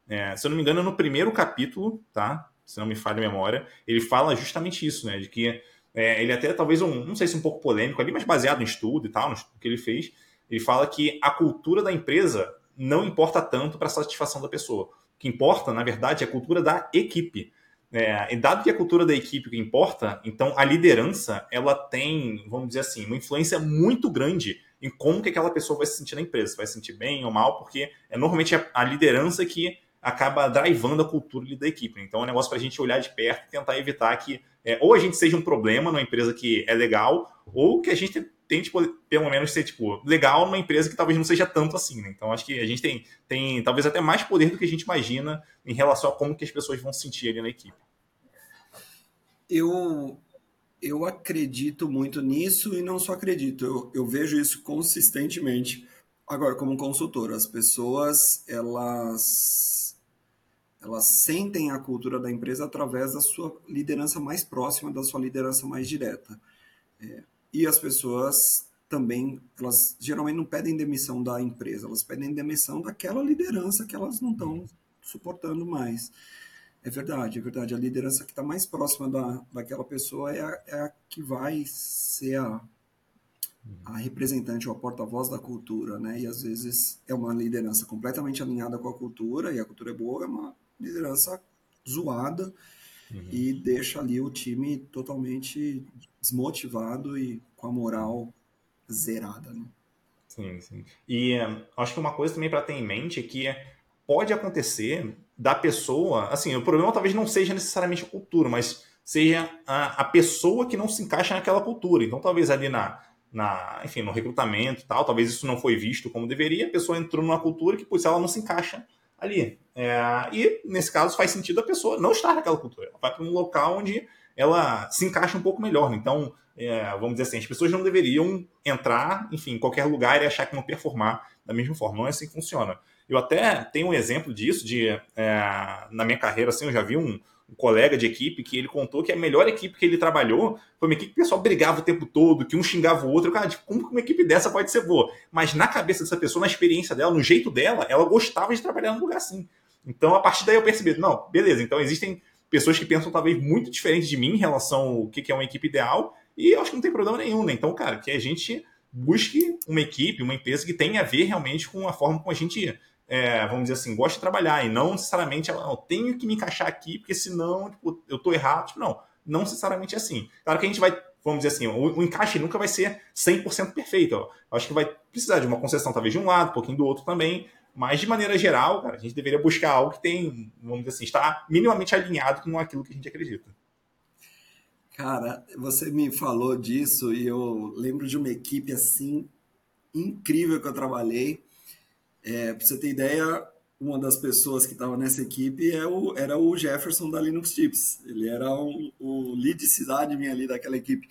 Speaker 1: É, se eu não me engano, no primeiro capítulo, tá? Se não me falha a memória, ele fala justamente isso, né? De que é, ele até talvez um, não sei se um pouco polêmico ali, mas baseado em estudo e tal, no que ele fez, ele fala que a cultura da empresa não importa tanto para a satisfação da pessoa que importa, na verdade, é a cultura da equipe. É, e dado que a cultura da equipe que importa, então a liderança ela tem, vamos dizer assim, uma influência muito grande em como que aquela pessoa vai se sentir na empresa, vai se sentir bem ou mal, porque é normalmente a, a liderança que acaba drivando a cultura da equipe. Então é um negócio para a gente olhar de perto e tentar evitar que é, ou a gente seja um problema numa empresa que é legal, ou que a gente tente pelo menos ser tipo legal numa empresa que talvez não seja tanto assim, né? Então acho que a gente tem, tem talvez até mais poder do que a gente imagina em relação a como que as pessoas vão se sentir ali na equipe.
Speaker 2: Eu eu acredito muito nisso e não só acredito, eu, eu vejo isso consistentemente. Agora, como consultor, as pessoas elas elas sentem a cultura da empresa através da sua liderança mais próxima, da sua liderança mais direta. É, e as pessoas também, elas geralmente não pedem demissão da empresa, elas pedem demissão daquela liderança que elas não estão suportando mais. É verdade, é verdade. A liderança que está mais próxima da, daquela pessoa é a, é a que vai ser a, a representante ou a porta-voz da cultura, né? E às vezes é uma liderança completamente alinhada com a cultura, e a cultura é boa, é uma liderança zoada uhum. e deixa ali o time totalmente desmotivado e com a moral zerada, né?
Speaker 1: Sim, sim. E um, acho que uma coisa também para ter em mente é que pode acontecer da pessoa, assim, o problema talvez não seja necessariamente a cultura, mas seja a, a pessoa que não se encaixa naquela cultura. Então, talvez ali na, na, enfim, no recrutamento e tal, talvez isso não foi visto como deveria, a pessoa entrou numa cultura que, pois, ela não se encaixa ali. É, e, nesse caso, faz sentido a pessoa não estar naquela cultura. Ela vai para um local onde ela se encaixa um pouco melhor. Né? Então, é, vamos dizer assim, as pessoas não deveriam entrar, enfim, em qualquer lugar e achar que vão performar da mesma forma. Não é assim que funciona. Eu até tenho um exemplo disso, de é, na minha carreira, assim, eu já vi um, um, colega de equipe que ele contou que a melhor equipe que ele trabalhou foi uma equipe que o pessoal brigava o tempo todo, que um xingava o outro. Cara, tipo, como uma equipe dessa pode ser boa? Mas na cabeça dessa pessoa, na experiência dela, no jeito dela, ela gostava de trabalhar num lugar assim. Então, a partir daí eu percebi, não, beleza, então existem pessoas que pensam talvez muito diferente de mim em relação ao que é uma equipe ideal, e eu acho que não tem problema nenhum, né? Então, cara, que a gente busque uma equipe, uma empresa que tenha a ver realmente com a forma como a gente é, vamos dizer assim, gosta de trabalhar e não necessariamente eu tenho que me encaixar aqui, porque senão tipo, eu estou errado. Tipo, não, não necessariamente é assim. Claro que a gente vai, vamos dizer assim, o, o encaixe nunca vai ser 100% perfeito. Ó. Acho que vai precisar de uma concessão, talvez de um lado, um pouquinho do outro também, mas de maneira geral, cara, a gente deveria buscar algo que tem, vamos dizer assim, está minimamente alinhado com aquilo que a gente acredita.
Speaker 2: Cara, você me falou disso e eu lembro de uma equipe assim incrível que eu trabalhei é, para você ter ideia, uma das pessoas que estava nessa equipe é o, era o Jefferson da Linux Tips. Ele era um, o lead cidade minha ali daquela equipe.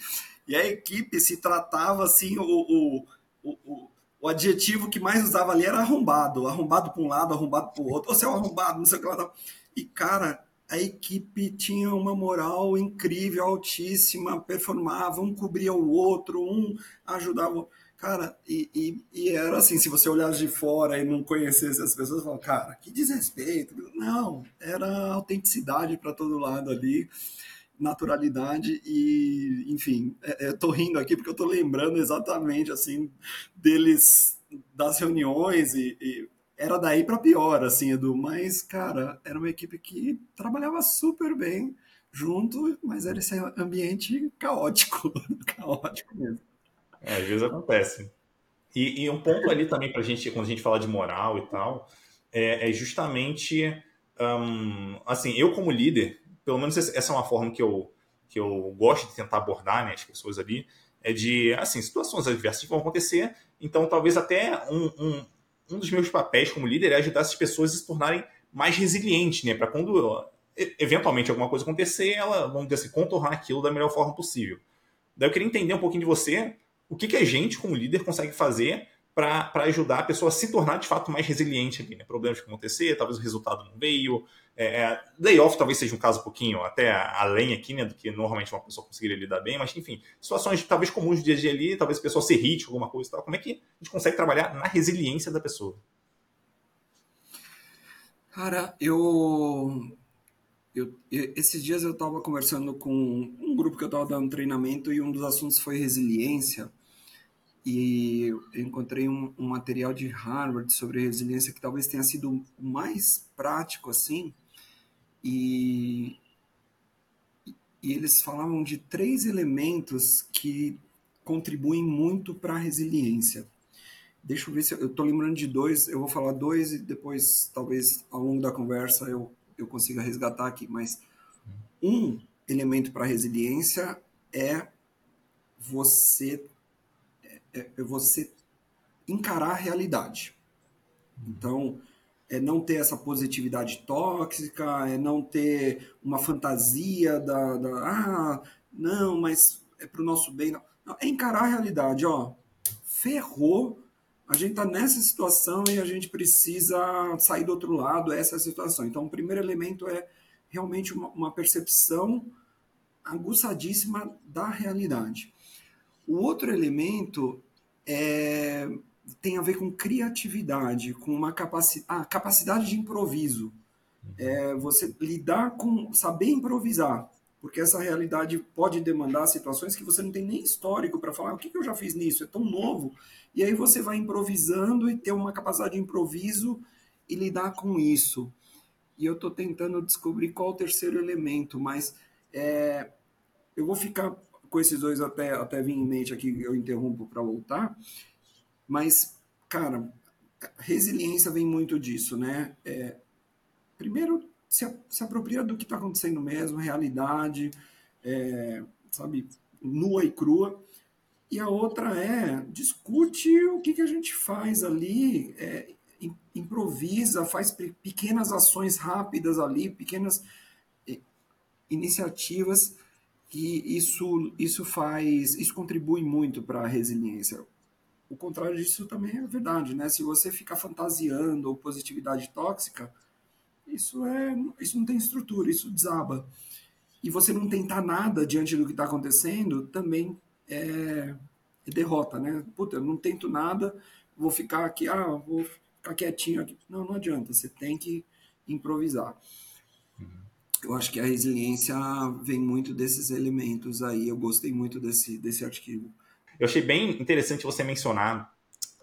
Speaker 2: E a equipe se tratava assim, o, o, o, o adjetivo que mais usava ali era arrombado. Arrombado para um lado, arrombado para o outro. Você é um arrombado, não sei o que lá. E, cara, a equipe tinha uma moral incrível, altíssima, performava, um cobria o outro, um ajudava. Cara, e, e, e, era assim, se você olhasse de fora e não conhecesse as pessoas, falava, cara, que desrespeito. Não, era autenticidade para todo lado ali, naturalidade e, enfim, é, eu tô rindo aqui porque eu tô lembrando exatamente, assim, deles, das reuniões e, e era daí para pior, assim, Edu, mas, cara, era uma equipe que trabalhava super bem junto, mas era esse ambiente caótico, caótico mesmo.
Speaker 1: É, às vezes acontece. E, e um ponto ali também para a gente, quando a gente fala de moral e tal, é, é justamente, um, assim, eu como líder, pelo menos essa é uma forma que eu, que eu gosto de tentar abordar né, as pessoas ali, é de, assim, situações adversas vão acontecer, então talvez até um, um, um dos meus papéis como líder é ajudar essas pessoas a se tornarem mais resilientes, né, para quando eventualmente alguma coisa acontecer, ela, vamos dizer assim, contornar aquilo da melhor forma possível. Daí eu queria entender um pouquinho de você, o que, que a gente, como líder, consegue fazer para ajudar a pessoa a se tornar de fato mais resiliente aqui, né? Problemas que acontecer, talvez o resultado não veio. É, é, layoff talvez seja um caso um pouquinho até além aqui, né? Do que normalmente uma pessoa conseguiria lidar bem, mas enfim, situações talvez comuns do dia a dia ali, talvez a pessoa se irrite alguma coisa e tal. Como é que a gente consegue trabalhar na resiliência da pessoa?
Speaker 2: Cara, eu eu, esses dias eu estava conversando com um grupo que eu estava dando treinamento e um dos assuntos foi resiliência e eu encontrei um, um, material de Harvard sobre resiliência que talvez tenha sido o mais prático assim e, e eles falavam de três elementos que contribuem muito para a resiliência. Deixa eu ver se eu estou lembrando de dois. Eu vou falar dois e depois, talvez, ao longo da conversa, eu, eu consiga resgatar aqui. Mas um elemento para resiliência é você é, é você encarar a realidade. Então, é não ter essa positividade tóxica, é não ter uma fantasia da, da ah, não, mas é para o nosso bem. Não. não. É encarar a realidade, ó. Ferrou, a gente está nessa situação e a gente precisa sair do outro lado, essa é a situação. Então, o primeiro elemento é realmente uma, uma percepção aguçadíssima da realidade. O outro elemento é, tem a ver com criatividade, com uma capaci ah, capacidade de improviso. É você lidar com, saber improvisar, porque essa realidade pode demandar situações que você não tem nem histórico para falar, o que, que eu já fiz nisso? É tão novo. E aí você vai improvisando e ter uma capacidade de improviso e lidar com isso. E eu estou tentando descobrir qual o terceiro elemento, mas é, eu vou ficar com esses dois até, até vir em mente aqui, eu interrompo para voltar. Mas, cara, resiliência vem muito disso, né? É, primeiro, se, se apropria do que está acontecendo mesmo, realidade, é, sabe, nua e crua. E a outra é discute o que, que a gente faz ali, é, improvisa, faz pequenas ações rápidas ali, pequenas é, iniciativas que isso isso faz, isso contribui muito para a resiliência. O contrário disso também é verdade, né? Se você ficar fantasiando ou positividade tóxica, isso é isso não tem estrutura, isso desaba. E você não tentar nada diante do que está acontecendo também é, é, derrota, né? Puta, eu não tento nada, vou ficar aqui, ah, vou ficar quietinho aqui. Não, não adianta, você tem que improvisar. Eu acho que a resiliência vem muito desses elementos aí. Eu gostei muito desse, desse artigo.
Speaker 1: Eu achei bem interessante você mencionar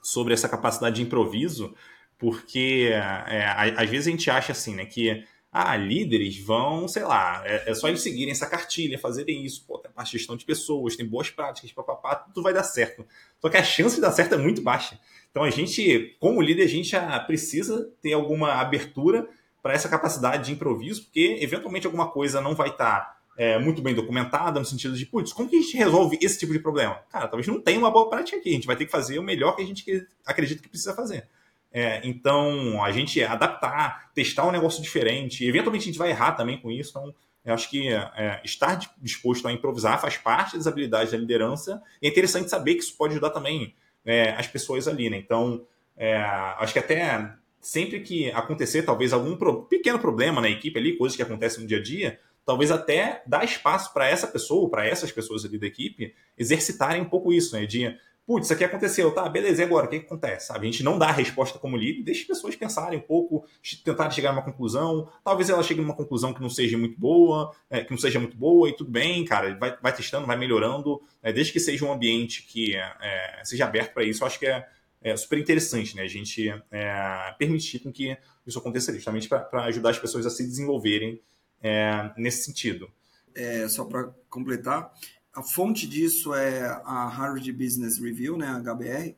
Speaker 1: sobre essa capacidade de improviso, porque é, às vezes a gente acha assim, né, que ah, líderes vão, sei lá, é, é, só eles seguirem essa cartilha, fazerem isso, pô, tem uma gestão de pessoas, tem boas práticas, papapá, tudo vai dar certo. Só que a chance de dar certo é muito baixa. Então a gente, como líder, a gente já precisa ter alguma abertura para essa capacidade de improviso, porque eventualmente alguma coisa não vai estar tá, é, muito bem documentada, no sentido de, putz, como que a gente resolve esse tipo de problema? Cara, talvez não tenha uma boa prática aqui, a gente vai ter que fazer o melhor que a gente acredita que precisa fazer. É, então, a gente adaptar, testar um negócio diferente, eventualmente a gente vai errar também com isso, então eu acho que é, estar disposto a improvisar faz parte das habilidades da liderança. E é interessante saber que isso pode ajudar também é, as pessoas ali, né? Então, é, acho que até sempre que acontecer talvez algum pro, pequeno problema na equipe ali, coisas que acontecem no dia a dia, talvez até dar espaço para essa pessoa, para essas pessoas ali da equipe, exercitarem um pouco isso, né? De putz, isso aqui aconteceu, tá, beleza, e agora? O que, que acontece? Sabe? A gente não dá a resposta como líder, deixa as pessoas pensarem um pouco, tentarem chegar a uma conclusão. Talvez ela chegue a uma conclusão que não seja muito boa, é, que não seja muito boa, e tudo bem, cara, vai, vai testando, vai melhorando, é, desde que seja um ambiente que é, seja aberto para isso, eu acho que é, é, super interessante, né? A gente é, permitir com que isso aconteça justamente para ajudar as pessoas a se desenvolverem é, nesse sentido.
Speaker 2: É, só para completar, a fonte disso é a Harvard Business Review, né, a HBR.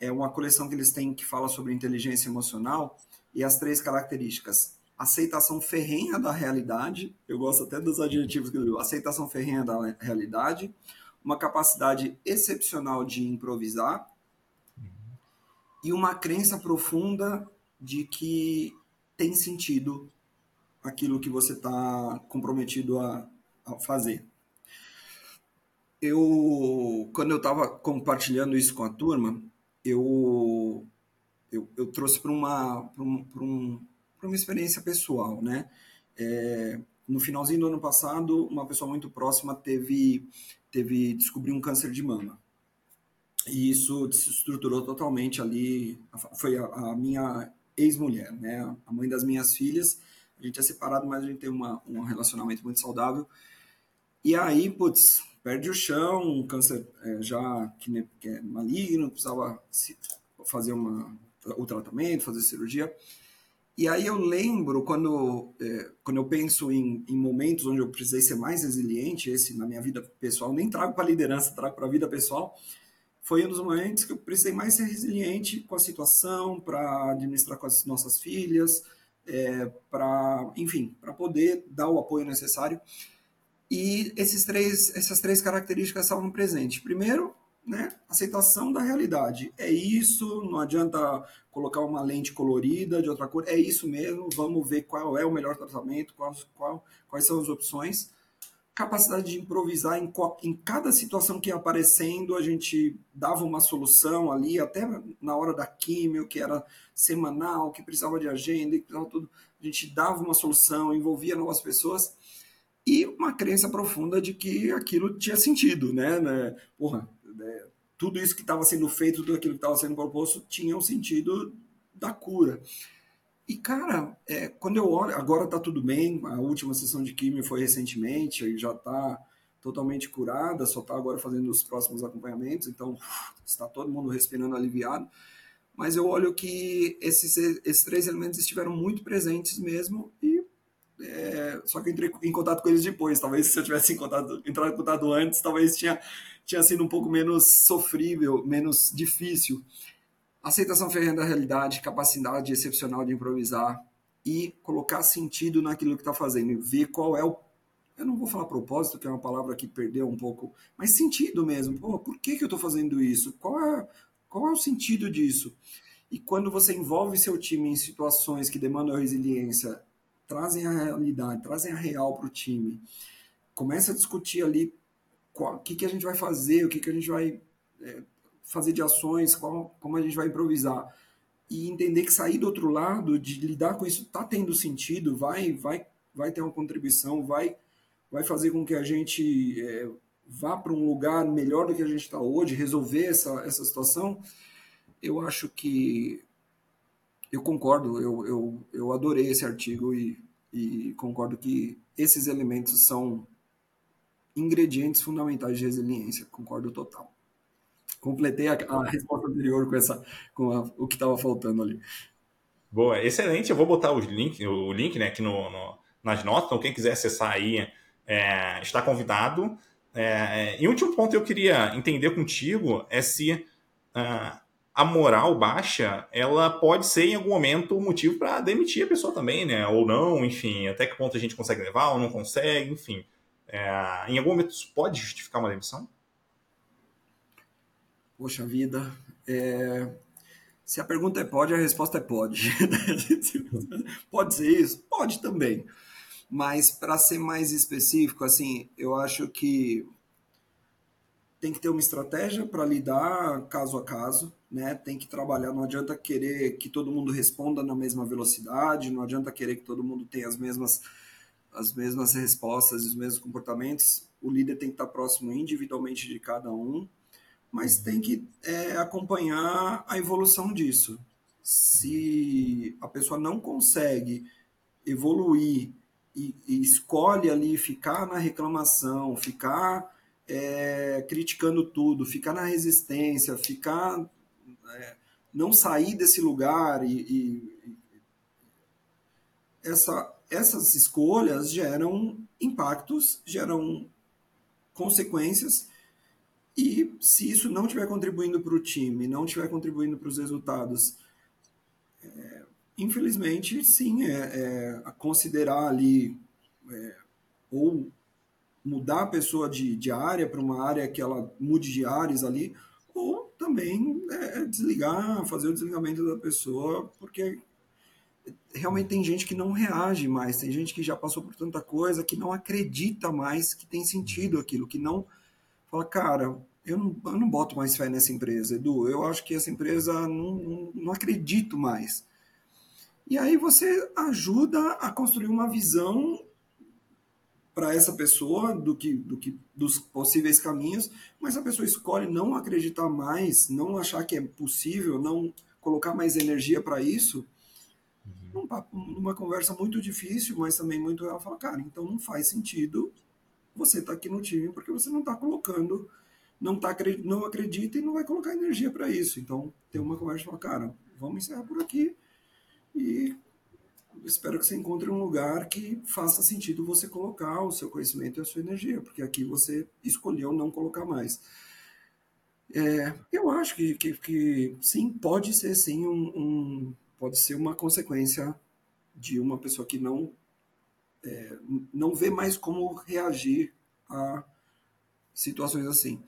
Speaker 2: É uma coleção que eles têm que fala sobre inteligência emocional e as três características. Aceitação ferrenha da realidade, eu gosto até dos adjetivos que ele. Aceitação ferrenha da realidade, uma capacidade excepcional de improvisar e uma crença profunda de que tem sentido aquilo que você está comprometido a, a fazer eu, quando eu estava compartilhando isso com a turma, eu, eu, eu trouxe para uma, um, um, uma experiência pessoal, né? É, no finalzinho do ano passado, uma pessoa muito próxima teve, teve descobriu um câncer de mama. E isso desestruturou totalmente ali. Foi a, a minha ex-mulher, né? A mãe das minhas filhas. A gente é separado, mas a gente tem uma, um relacionamento muito saudável. E aí, putz, perde o chão, um câncer é, já que, que, é maligno, precisava se, fazer uma, o tratamento, fazer cirurgia. E aí eu lembro, quando, é, quando eu penso em, em, momentos onde eu precisei ser mais resiliente, esse na minha vida pessoal, nem trago para liderança, trago para a vida pessoal, foi um dos momentos que eu precisei mais ser resiliente com a situação, para administrar com as nossas filhas, é, para, enfim, para poder dar o apoio necessário. E esses três, essas três características estavam presentes. Primeiro, né, aceitação da realidade. É isso, não adianta colocar uma lente colorida de outra cor, é isso mesmo, vamos ver qual é o melhor tratamento, qual, qual, quais são as opções. Capacidade de improvisar em, em cada situação que ia aparecendo, a gente dava uma solução ali, até na hora da químio, que era semanal, que precisava de agenda, que precisava tudo, a gente dava uma solução, envolvia novas pessoas e uma crença profunda de que aquilo tinha sentido, né? né? Porra, né? tudo isso que estava sendo feito, tudo aquilo que estava sendo proposto tinha um sentido da cura. E, cara, é, quando eu olho, agora está tudo bem, a última sessão de químio foi recentemente, já está totalmente curada, só está agora fazendo os próximos acompanhamentos, então está todo mundo respirando aliviado. Mas eu olho que esses, esses três elementos estiveram muito presentes mesmo e é, só que entrei em contato com eles depois. Talvez se eu tivesse em contato, entrado em contato antes, talvez tinha, tinha sido um pouco menos sofrível, menos difícil. Aceitação ferrenha da realidade, capacidade excepcional de improvisar e colocar sentido naquilo que está fazendo ver qual é o. Eu não vou falar propósito, que é uma palavra que perdeu um pouco, mas sentido mesmo. Pô, por que, que eu estou fazendo isso? Qual é, qual é o sentido disso? E quando você envolve seu time em situações que demandam resiliência trazem a realidade, trazem a real para o time. Começa a discutir ali o que, que a gente vai fazer, o que, que a gente vai é, fazer de ações, qual, como a gente vai improvisar. E entender que sair do outro lado, de lidar com isso, está tendo sentido, vai, vai, vai ter uma contribuição, vai, vai fazer com que a gente é, vá para um lugar melhor do que a gente está hoje, resolver essa, essa situação. Eu acho que eu concordo, eu, eu, eu adorei esse artigo e, e concordo que esses elementos são ingredientes fundamentais de resiliência, concordo total. Completei a, a resposta anterior com, essa, com a, o que estava faltando ali.
Speaker 1: Boa, excelente. Eu vou botar os link, o link né, aqui no, no, nas notas, então quem quiser acessar aí é, está convidado. É, e último ponto eu queria entender contigo é se uh, a moral baixa, ela pode ser em algum momento o motivo para demitir a pessoa também, né? Ou não, enfim, até que ponto a gente consegue levar ou não consegue, enfim. É, em algum momento isso pode justificar uma demissão?
Speaker 2: Poxa vida, é... se a pergunta é pode, a resposta é pode. pode ser isso? Pode também. Mas para ser mais específico, assim, eu acho que tem que ter uma estratégia para lidar caso a caso, né? Tem que trabalhar, não adianta querer que todo mundo responda na mesma velocidade, não adianta querer que todo mundo tenha as mesmas as mesmas respostas, os mesmos comportamentos. O líder tem que estar próximo individualmente de cada um, mas tem que é, acompanhar a evolução disso. Se a pessoa não consegue evoluir e, e escolhe ali ficar na reclamação, ficar é, criticando tudo, ficar na resistência, ficar é, não sair desse lugar e, e essa, essas escolhas geram impactos, geram consequências e se isso não estiver contribuindo para o time, não estiver contribuindo para os resultados, é, infelizmente, sim, é, é, considerar ali é, ou mudar a pessoa de, de área para uma área que ela mude de áreas ali, ou também é, desligar, fazer o desligamento da pessoa, porque realmente tem gente que não reage mais, tem gente que já passou por tanta coisa, que não acredita mais que tem sentido aquilo, que não fala, cara, eu não, eu não boto mais fé nessa empresa, Edu, eu acho que essa empresa não, não, não acredito mais. E aí você ajuda a construir uma visão para essa pessoa do que, do que dos possíveis caminhos, mas a pessoa escolhe não acreditar mais, não achar que é possível, não colocar mais energia para isso, uhum. num, numa conversa muito difícil, mas também muito ela fala, cara, então não faz sentido você estar tá aqui no time porque você não está colocando, não tá não acredita e não vai colocar energia para isso. Então tem uma conversa e fala, cara, vamos encerrar por aqui e espero que você encontre um lugar que faça sentido você colocar o seu conhecimento e a sua energia, porque aqui você escolheu não colocar mais. É, eu acho que, que, que, sim, pode ser sim um, um, pode ser uma consequência de uma pessoa que não é, não vê mais como reagir a situações assim.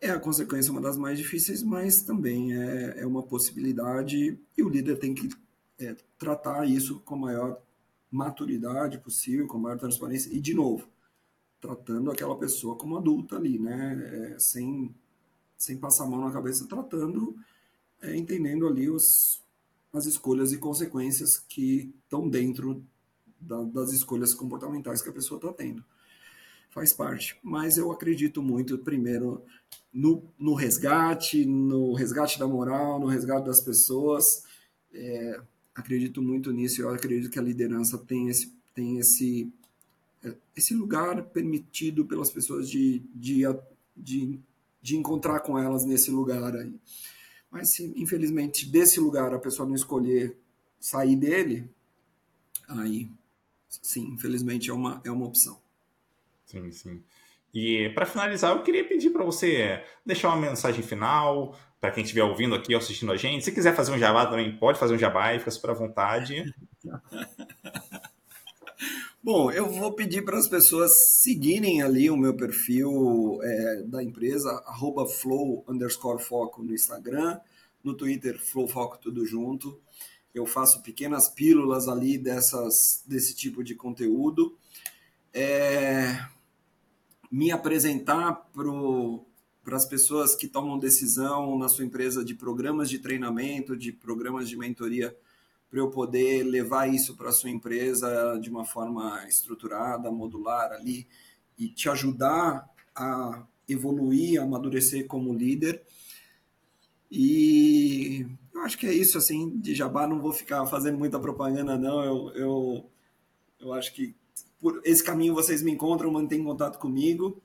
Speaker 2: É a consequência uma das mais difíceis, mas também é, é uma possibilidade e o líder tem que é, tratar isso com a maior maturidade possível, com a maior transparência e, de novo, tratando aquela pessoa como adulta ali, né? É, sem, sem passar a mão na cabeça, tratando, é, entendendo ali os, as escolhas e consequências que estão dentro da, das escolhas comportamentais que a pessoa está tendo. Faz parte. Mas eu acredito muito, primeiro, no, no resgate, no resgate da moral, no resgate das pessoas. É, acredito muito nisso. Eu acredito que a liderança tem esse, tem esse, é, esse lugar permitido pelas pessoas de, de, de, de encontrar com elas nesse lugar aí. Mas se, infelizmente, desse lugar a pessoa não escolher sair dele, aí sim, infelizmente é uma, é uma opção.
Speaker 1: Sim, sim. E para finalizar, eu queria pedir para você deixar uma mensagem final para quem estiver ouvindo aqui ou assistindo a gente. Se quiser fazer um jabá também, pode fazer um jabá e fica super à vontade.
Speaker 2: Bom, eu vou pedir para as pessoas seguirem ali o meu perfil é, da empresa, arroba flow underscore foco no Instagram, no Twitter, flow foco tudo junto. Eu faço pequenas pílulas ali dessas, desse tipo de conteúdo. É, me apresentar para as pessoas que tomam decisão na sua empresa de programas de treinamento, de programas de mentoria para eu poder levar isso para a sua empresa de uma forma estruturada, modular ali e te ajudar a evoluir, a amadurecer como líder. E eu acho que é isso, assim, de jabá, não vou ficar fazendo muita propaganda, não. Eu, eu, eu acho que por esse caminho vocês me encontram, mantêm contato comigo.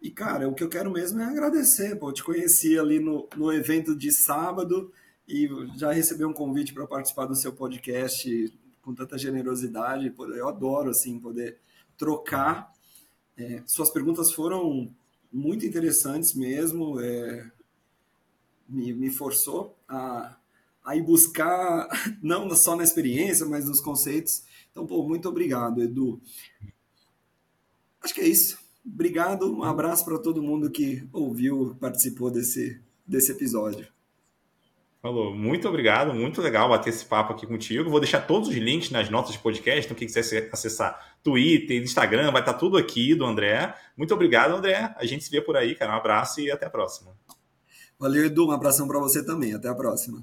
Speaker 2: E, cara, o que eu quero mesmo é agradecer. Pô, te conheci ali no, no evento de sábado e já recebi um convite para participar do seu podcast com tanta generosidade. Eu adoro assim poder trocar. É, suas perguntas foram muito interessantes mesmo. É, me, me forçou a, a ir buscar, não só na experiência, mas nos conceitos. Então, pô, muito obrigado, Edu. Acho que é isso. Obrigado, um abraço para todo mundo que ouviu, participou desse, desse episódio.
Speaker 1: Falou, muito obrigado, muito legal bater esse papo aqui contigo. Vou deixar todos os links nas notas de podcast, então quem quiser acessar Twitter, Instagram, vai estar tudo aqui do André. Muito obrigado, André. A gente se vê por aí, cara. Um abraço e até a próxima.
Speaker 2: Valeu, Edu. Um abração para você também. Até a próxima.